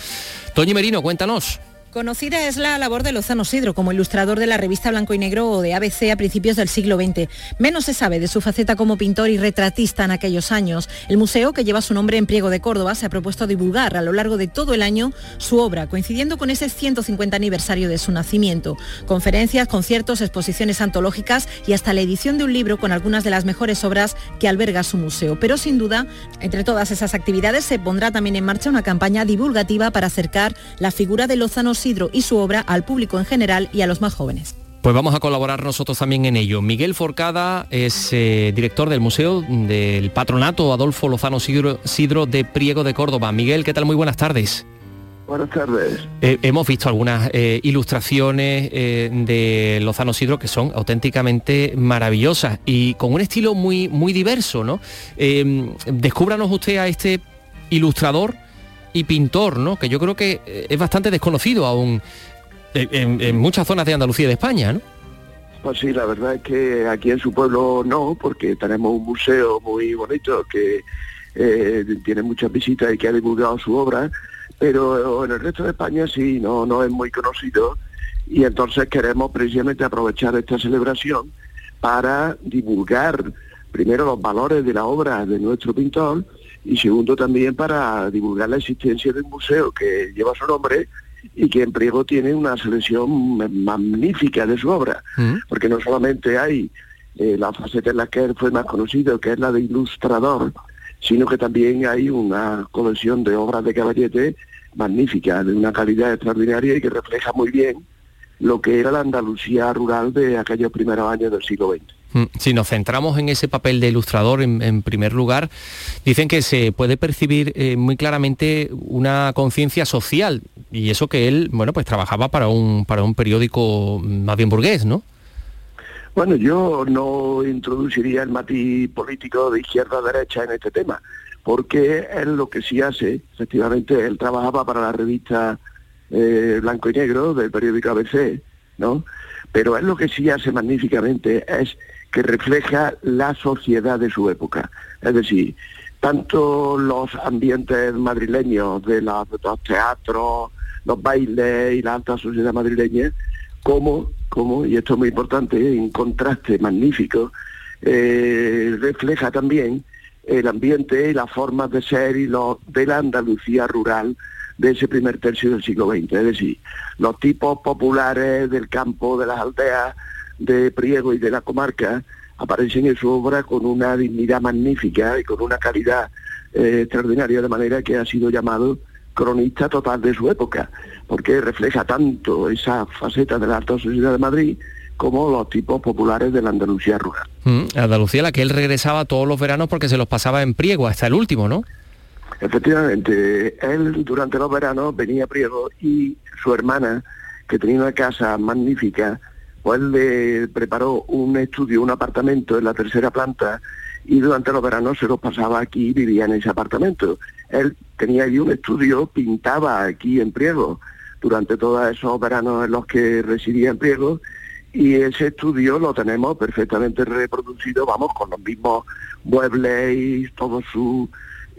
Toño Merino, cuéntanos. Conocida es la labor de Lozano Sidro como ilustrador de la revista Blanco y Negro o de ABC a principios del siglo XX. Menos se sabe de su faceta como pintor y retratista en aquellos años. El museo, que lleva su nombre en Priego de Córdoba, se ha propuesto divulgar a lo largo de todo el año su obra, coincidiendo con ese 150 aniversario de su nacimiento. Conferencias, conciertos, exposiciones antológicas y hasta la edición de un libro con algunas de las mejores obras que alberga su museo. Pero sin duda, entre todas esas actividades se pondrá también en marcha una campaña divulgativa para acercar la figura de Lozano Sidro y su obra al público en general y a los más jóvenes. Pues vamos a colaborar nosotros también en ello. Miguel Forcada es eh, director del Museo del Patronato Adolfo Lozano Sidro, Sidro de Priego de Córdoba. Miguel, ¿qué tal? Muy buenas tardes. Buenas tardes. Eh, hemos visto algunas eh, ilustraciones eh, de Lozano Sidro que son auténticamente maravillosas y con un estilo muy, muy diverso, ¿no? descúbranos usted a este ilustrador y pintor, ¿no? Que yo creo que es bastante desconocido aún en, muchas zonas de Andalucía y de España, ¿no? Pues sí, la verdad es que aquí en su pueblo no, porque tenemos un museo muy bonito que tiene muchas visitas y que ha divulgado su obra pero en el resto de España sí, no, no es muy conocido y entonces queremos precisamente aprovechar esta celebración para divulgar primero los valores de la obra de nuestro pintor y segundo también para divulgar la existencia de un museo que lleva su nombre y que en Priego tiene una selección magnífica de su obra, mm. porque no solamente hay eh, la faceta en la que él fue más conocido, que es la de ilustrador, sino que también hay una colección de obras de caballete magnífica, de una calidad extraordinaria y que refleja muy bien lo que era la Andalucía rural de aquellos primeros años del siglo XX. Mm, si nos centramos en ese papel de ilustrador, en, primer lugar, dicen que se puede percibir eh, muy claramente una conciencia social y eso que él, bueno, pues trabajaba para un para un periódico más bien burgués, ¿no? Bueno, yo no introduciría el matiz político de izquierda a derecha en este tema porque él lo que sí hace, efectivamente, él trabajaba para la revista eh, Blanco y Negro del periódico ABC, ¿no? Pero él lo que sí hace magníficamente es que refleja la sociedad de su época. Es decir, tanto los ambientes madrileños de, los teatros, los bailes y la alta sociedad madrileña, como, como y esto es muy importante, en contraste magnífico, eh, refleja también el ambiente y las formas de ser y lo, de la Andalucía rural de ese primer tercio del siglo XX. Es decir, los tipos populares del campo, de las aldeas, de Priego y de la comarca, aparecen en su obra con una dignidad magnífica y con una calidad eh, extraordinaria, de manera que ha sido llamado cronista total de su época, porque refleja tanto esa faceta de la alta sociedad de Madrid como los tipos populares de la Andalucía rural. Mm, Andalucía, la que él regresaba todos los veranos porque se los pasaba en Priego, hasta el último, ¿no? Efectivamente, él durante los veranos venía a Priego y su hermana, que tenía una casa magnífica, pues le preparó un estudio, un apartamento en la tercera planta y durante los veranos se los pasaba aquí y vivía en ese apartamento. Él tenía allí un estudio, pintaba aquí en Priego durante todos esos veranos en los que residía en Priego y ese estudio lo tenemos perfectamente reproducido, vamos, con los mismos muebles y todos sus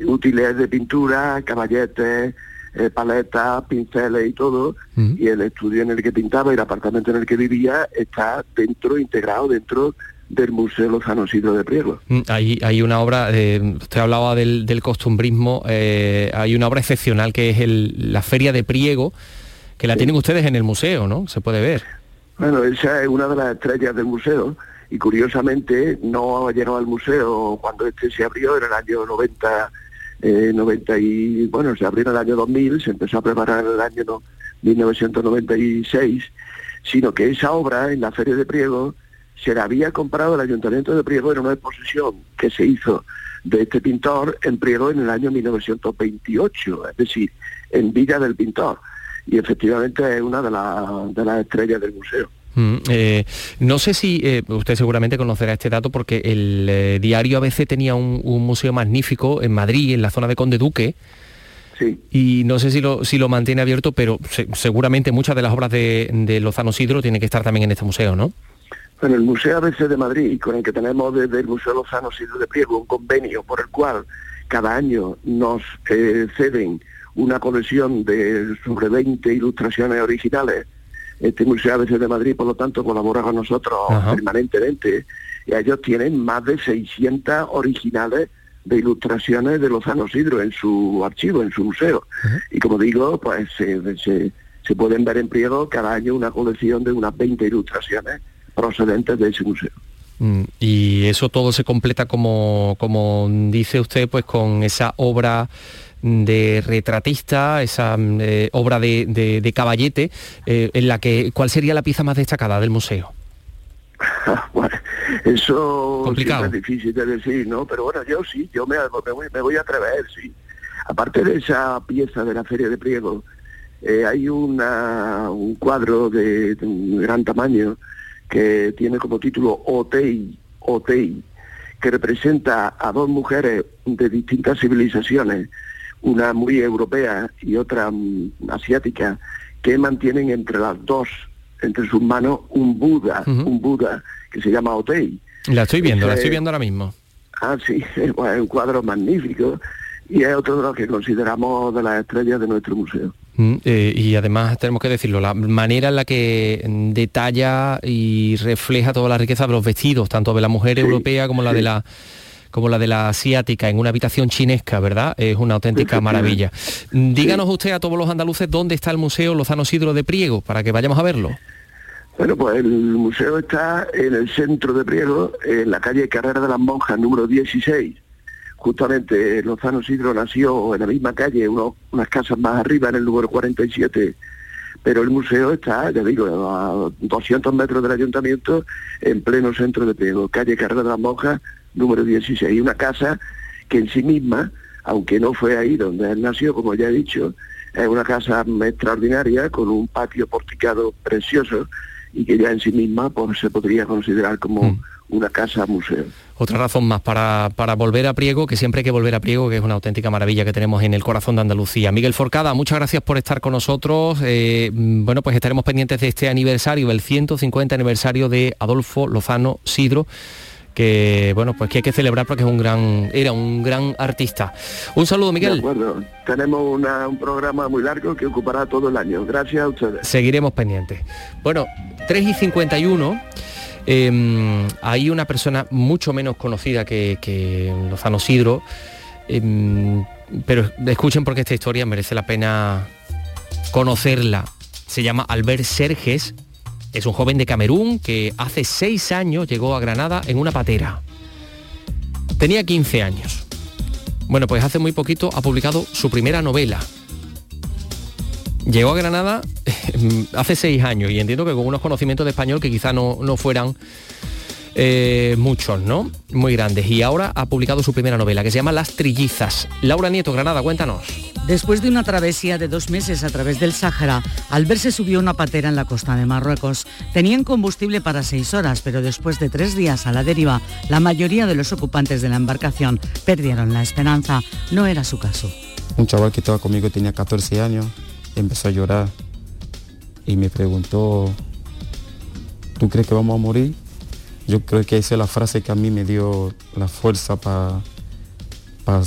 útiles de pintura, caballetes, eh, paletas, pinceles y todo, y el estudio en el que pintaba y el apartamento en el que vivía está dentro, integrado dentro del Museo Lozano Sidro de Priego. Mm, hay, hay una obra, eh, usted hablaba del, costumbrismo, eh, hay una obra excepcional que es la Feria de Priego, que la tienen ustedes en el museo, ¿no? Se puede ver. Bueno, esa es una de las estrellas del museo y curiosamente no ha llegado al museo cuando este se abrió en el año 90, 90 eh, y bueno, se abrió en el año 2000, se empezó a preparar en el año 1996, sino que esa obra en la Feria de Priego se la había comprado el Ayuntamiento de Priego en una exposición que se hizo de este pintor en Priego en el año 1928, es decir, en vida del pintor y efectivamente es una de las estrellas del museo. Mm, eh, no sé si eh, usted seguramente conocerá este dato porque el eh, diario ABC tenía un, museo magnífico en Madrid, en la zona de Conde Duque. Sí. Y no sé si lo, si lo mantiene abierto, pero seguramente muchas de las obras de, de Lozano Sidro tienen que estar también en este museo, ¿no? En el Museo ABC de Madrid, con el que tenemos desde el Museo Lozano Sidro de Priego un convenio por el cual cada año nos ceden una colección de sobre 20 ilustraciones originales. Este Museo ABC de Madrid, por lo tanto, colabora con nosotros permanentemente. Y ellos tienen más de 600 originales de ilustraciones de Lozano Sidro en su archivo, en su museo. Y como digo, pues se, se, pueden ver en Priego cada año una colección de unas 20 ilustraciones procedentes de ese museo. Mm, y eso todo se completa como, como dice usted, pues con esa obra de retratista, esa eh, obra de, caballete, eh, en la que, ¿cuál sería la pieza más destacada del museo? bueno, eso es difícil de decir, ¿no? Pero bueno, yo sí, yo me, voy, a atrever, sí. Aparte de esa pieza de la Feria de Priego, Eh, hay una, un cuadro de, gran tamaño que tiene como título Otei, Otei, que representa a dos mujeres de distintas civilizaciones, una muy europea y otra mm, asiática, que mantienen entre las dos, entre sus manos, un Buda, un Buda que se llama Otei. La estoy viendo, la estoy viendo ahora mismo. Ah, sí, es un cuadro magnífico y es otro de los que consideramos de las estrellas de nuestro museo. Mm, eh, y además tenemos que decirlo, la manera en la que detalla y refleja toda la riqueza de los vestidos, tanto de la mujer europea como la de la como la de la asiática en una habitación chinesca, ¿verdad? Es una auténtica maravilla. Díganos usted a todos los andaluces dónde está el Museo Lozano Sidro de Priego, para que vayamos a verlo. Bueno, pues el museo está en el centro de Priego, en la calle Carrera de las Monjas, número 16 justamente Lozano Sidro nació en la misma calle, unas casas más arriba, en el número 47, pero el museo está, ya digo, a 200 metros del ayuntamiento, en pleno centro de Priego, calle Carrera de las Monjas, número 16, una casa que en sí misma, aunque no fue ahí donde él nació, como ya he dicho, es una casa extraordinaria, con un patio porticado precioso, y que ya en sí misma pues, se podría considerar como mm. una casa museo. Otra razón más para, volver a Priego, que siempre hay que volver a Priego, que es una auténtica maravilla que tenemos en el corazón de Andalucía. Miguel Forcada, muchas gracias por estar con nosotros. Eh, bueno, pues estaremos pendientes de este aniversario, el 150 aniversario de Adolfo Lozano Sidro que bueno pues que hay que celebrar porque es un gran era un gran artista. Un saludo Miguel. Acuerdo. Tenemos un programa muy largo que ocupará todo el año. Gracias a ustedes. Seguiremos pendientes. Bueno 3 y 51 Em, hay una persona mucho menos conocida que, Lozano Sidro, em, pero escuchen porque esta historia merece la pena conocerla. Se llama Albert Serges, es un joven de Camerún que hace seis años llegó a Granada en una patera. Tenía 15 años. Bueno, pues hace muy poquito ha publicado su primera novela, Llegó a Granada hace seis años y entiendo que con unos conocimientos de español que quizá no, fueran eh, muchos, ¿no? Muy grandes. Y ahora ha publicado su primera novela que se llama Las Trillizas. Laura Nieto, Granada, cuéntanos. Después de una travesía de dos meses a través del Sáhara, al verse subió una patera en la costa de Marruecos. Tenían combustible para seis horas, pero después de tres días a la deriva, la mayoría de los ocupantes de la embarcación perdieron la esperanza. No era su caso. Un chaval que estaba conmigo tenía 14 años, empezó a llorar y me preguntó, ¿tú crees que vamos a morir? Yo creo que esa es la frase que a mí me dio la fuerza para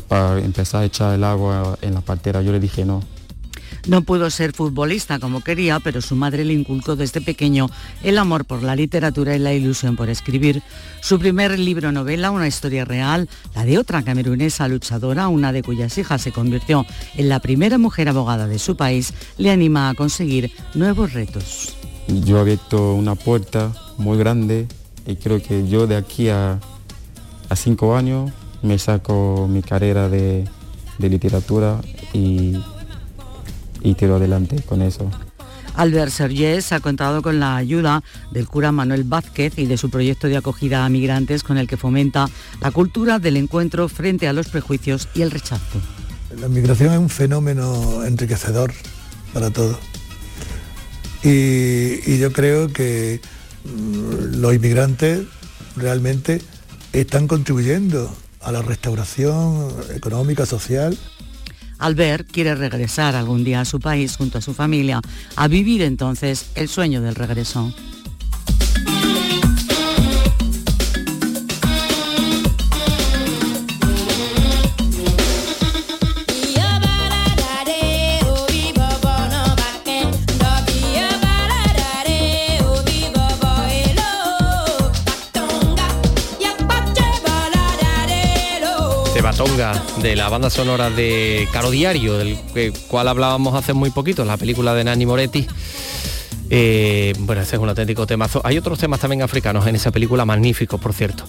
para empezar a echar el agua en la partera. Yo le dije no, no pudo ser futbolista como quería, pero su madre le inculcó desde pequeño el amor por la literatura y la ilusión por escribir. Su primer libro novela, una historia real, la de otra camerunesa luchadora, una de cuyas hijas se convirtió en la primera mujer abogada de su país, le anima a conseguir nuevos retos. Yo he abierto una puerta muy grande y creo que yo de aquí a, cinco años me saco mi carrera de, de literatura y y tiro adelante con eso. Albert Sergés ha contado con la ayuda del cura Manuel Vázquez y de su proyecto de acogida a migrantes con el que fomenta la cultura del encuentro frente a los prejuicios y el rechazo. La migración es un fenómeno enriquecedor para todos. Y, yo creo que los inmigrantes realmente están contribuyendo a la restauración económica, social Albert quiere regresar algún día a su país junto a su familia, a vivir entonces el sueño del regreso. De la banda sonora de Caro Diario, del cual hablábamos hace muy poquito, la película de Nani Moretti. Eh, bueno, este es un auténtico temazo. Hay otros temas también africanos en esa película, magníficos, por cierto.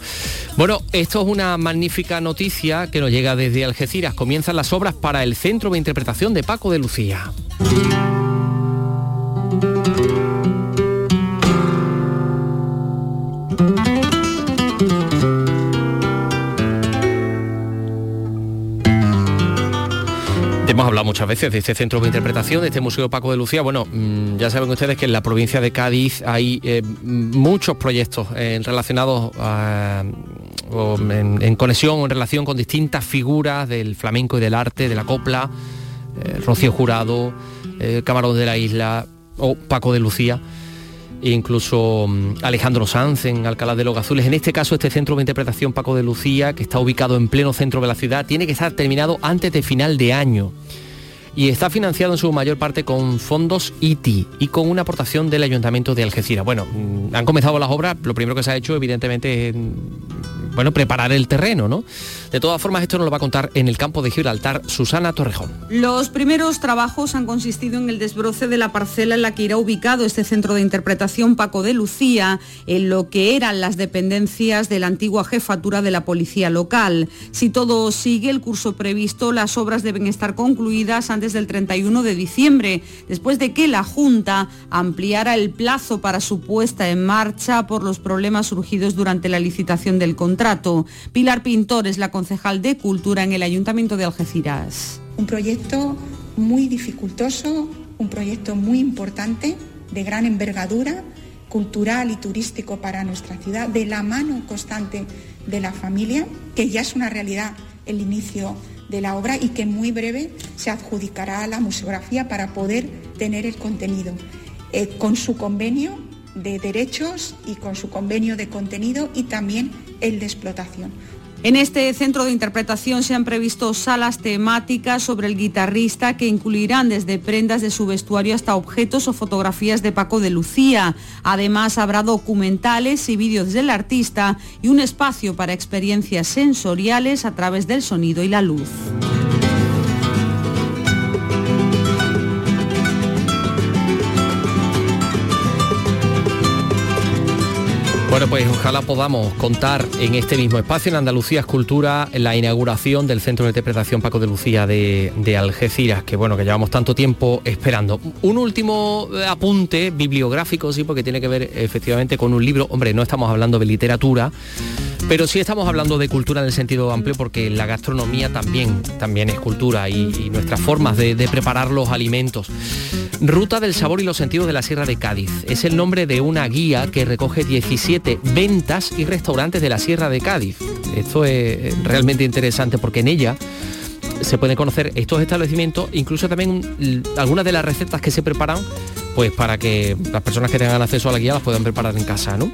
Bueno, esto es una magnífica noticia que nos llega desde Algeciras. Comienzan las obras para el Centro de Interpretación de Paco de Lucía. Muchas veces de este centro de interpretación, de este Museo Paco de Lucía. Bueno, mm, ya saben ustedes que en la provincia de Cádiz hay eh, muchos proyectos eh, relacionados en, conexión o en relación con distintas figuras del flamenco y del arte, de la copla, eh, Rocío Jurado, Camarón de la Isla o Paco de Lucía incluso mm, Alejandro Sanz en Alcalá de los Azules. En este caso, este centro de interpretación Paco de Lucía, que está ubicado en pleno centro de la ciudad, tiene que estar terminado antes de final de año y está financiado en su mayor parte con fondos ITI y con una aportación del Ayuntamiento de Algeciras. Bueno, mm, han comenzado las obras, lo primero que se ha hecho evidentemente es mm, bueno, preparar el terreno, ¿no? De todas formas, esto nos lo va a contar en el campo de Gibraltar Susana Torrejón. Los primeros trabajos han consistido en el desbroce de la parcela en la que irá ubicado este centro de interpretación Paco de Lucía, en lo que eran las dependencias de la antigua jefatura de la policía local. Si todo sigue el curso previsto, las obras deben estar concluidas antes desde el 31 de diciembre, después de que la Junta ampliara el plazo para su puesta en marcha por los problemas surgidos durante la licitación del contrato. Pilar Pintor es la concejal de Cultura en el Ayuntamiento de Algeciras. Un proyecto muy dificultoso, un proyecto muy importante, de gran envergadura cultural y turístico para nuestra ciudad, de la mano constante de la familia, que ya es una realidad el inicio de la obra y que muy breve se adjudicará a la museografía para poder tener el contenido. Eh, con su convenio de derechos y con su convenio de contenido y también el de explotación. En este centro de interpretación se han previsto salas temáticas sobre el guitarrista que incluirán desde prendas de su vestuario hasta objetos o fotografías de Paco de Lucía. Además habrá documentales y vídeos del artista y un espacio para experiencias sensoriales a través del sonido y la luz. Bueno, pues ojalá podamos contar en este mismo espacio, en Andalucía Escultura, la inauguración del Centro de Interpretación Paco de Lucía de, Algeciras, que bueno, que llevamos tanto tiempo esperando. Un último eh, apunte bibliográfico, sí, porque tiene que ver efectivamente con un libro. Hombre, no estamos hablando de literatura, pero sí estamos hablando de cultura en el sentido amplio, porque la gastronomía también, también es cultura y, nuestras formas de preparar los alimentos. Ruta del sabor y los sentidos de la Sierra de Cádiz. Es el nombre de una guía que recoge 17 ventas y restaurantes de la Sierra de Cádiz. Esto es realmente interesante porque en ella se pueden conocer estos establecimientos, incluso también algunas de las recetas que se preparan, pues para que las personas que tengan acceso a la guía las puedan preparar en casa, ¿no?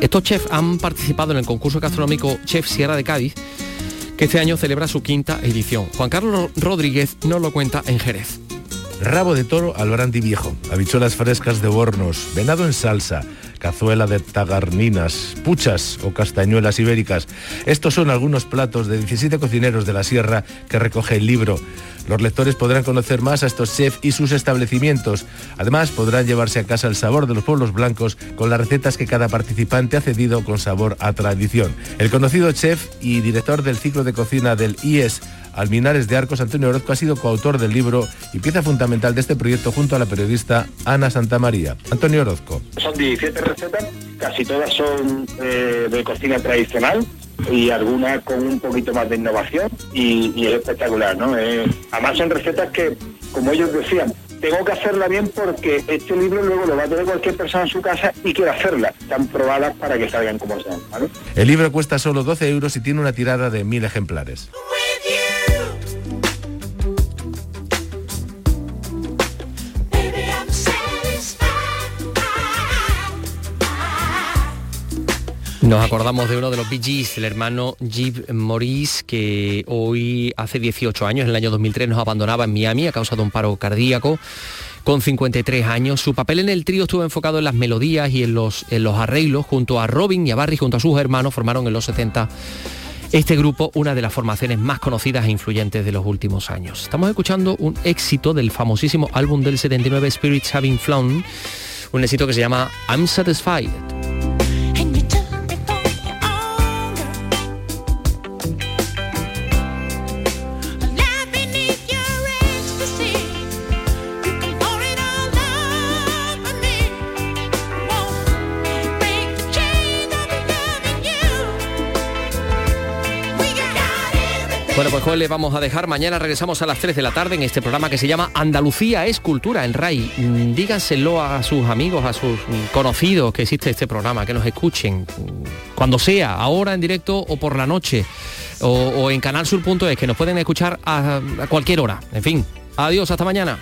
Estos chefs han participado en el concurso gastronómico Chef Sierra de Cádiz, que este año celebra su quinta edición. Juan Carlos Rodríguez nos lo cuenta en Jerez rabo de toro al brandy viejo, habichuelas frescas de bornos, venado en salsa, cazuela de tagarninas, puchas o castañuelas ibéricas. Estos son algunos platos de 17 cocineros de la sierra que recoge el libro. Los lectores podrán conocer más a estos chefs y sus establecimientos. Además, podrán llevarse a casa el sabor de los pueblos blancos con las recetas que cada participante ha cedido con sabor a tradición. El conocido chef y director del ciclo de cocina del IES Alminares de Arcos, Antonio Orozco ha sido coautor del libro y pieza fundamental de este proyecto junto a la periodista Ana Santamaría. Antonio Orozco. Son 17 recetas, casi todas son eh, de cocina tradicional y algunas con un poquito más de innovación y, es espectacular, ¿no? Eh, además son recetas que, como ellos decían, tengo que hacerla bien porque este libro luego lo va a tener cualquier persona en su casa y quiere hacerla. Están probadas para que salgan como sean. El libro cuesta solo 12 euros y tiene una tirada de mil ejemplares. Nos acordamos de uno de los Bee el hermano Jim Maurice, que hoy hace 18 años, en el año 2003, nos abandonaba en Miami a causa de un paro cardíaco. Con 53 años, su papel en el trío estuvo enfocado en las melodías y en los, en los arreglos. Junto a Robin y a Barry, junto a sus hermanos, formaron en los 70 este grupo, una de las formaciones más conocidas e influyentes de los últimos años. Estamos escuchando un éxito del famosísimo álbum del 79 Spirits Having Flown, un éxito que se llama I'm Satisfied. Bueno, pues hoy le vamos a dejar. Mañana regresamos a las 3 de la tarde en este programa que se llama Andalucía es Cultura en RAI. Mm, Díganselo a sus amigos, a sus mm, conocidos que existe este programa, que nos escuchen mm, cuando sea, ahora en directo o por la noche, o, o en canalsur.es, que nos pueden escuchar a, cualquier hora. En fin, adiós, hasta mañana.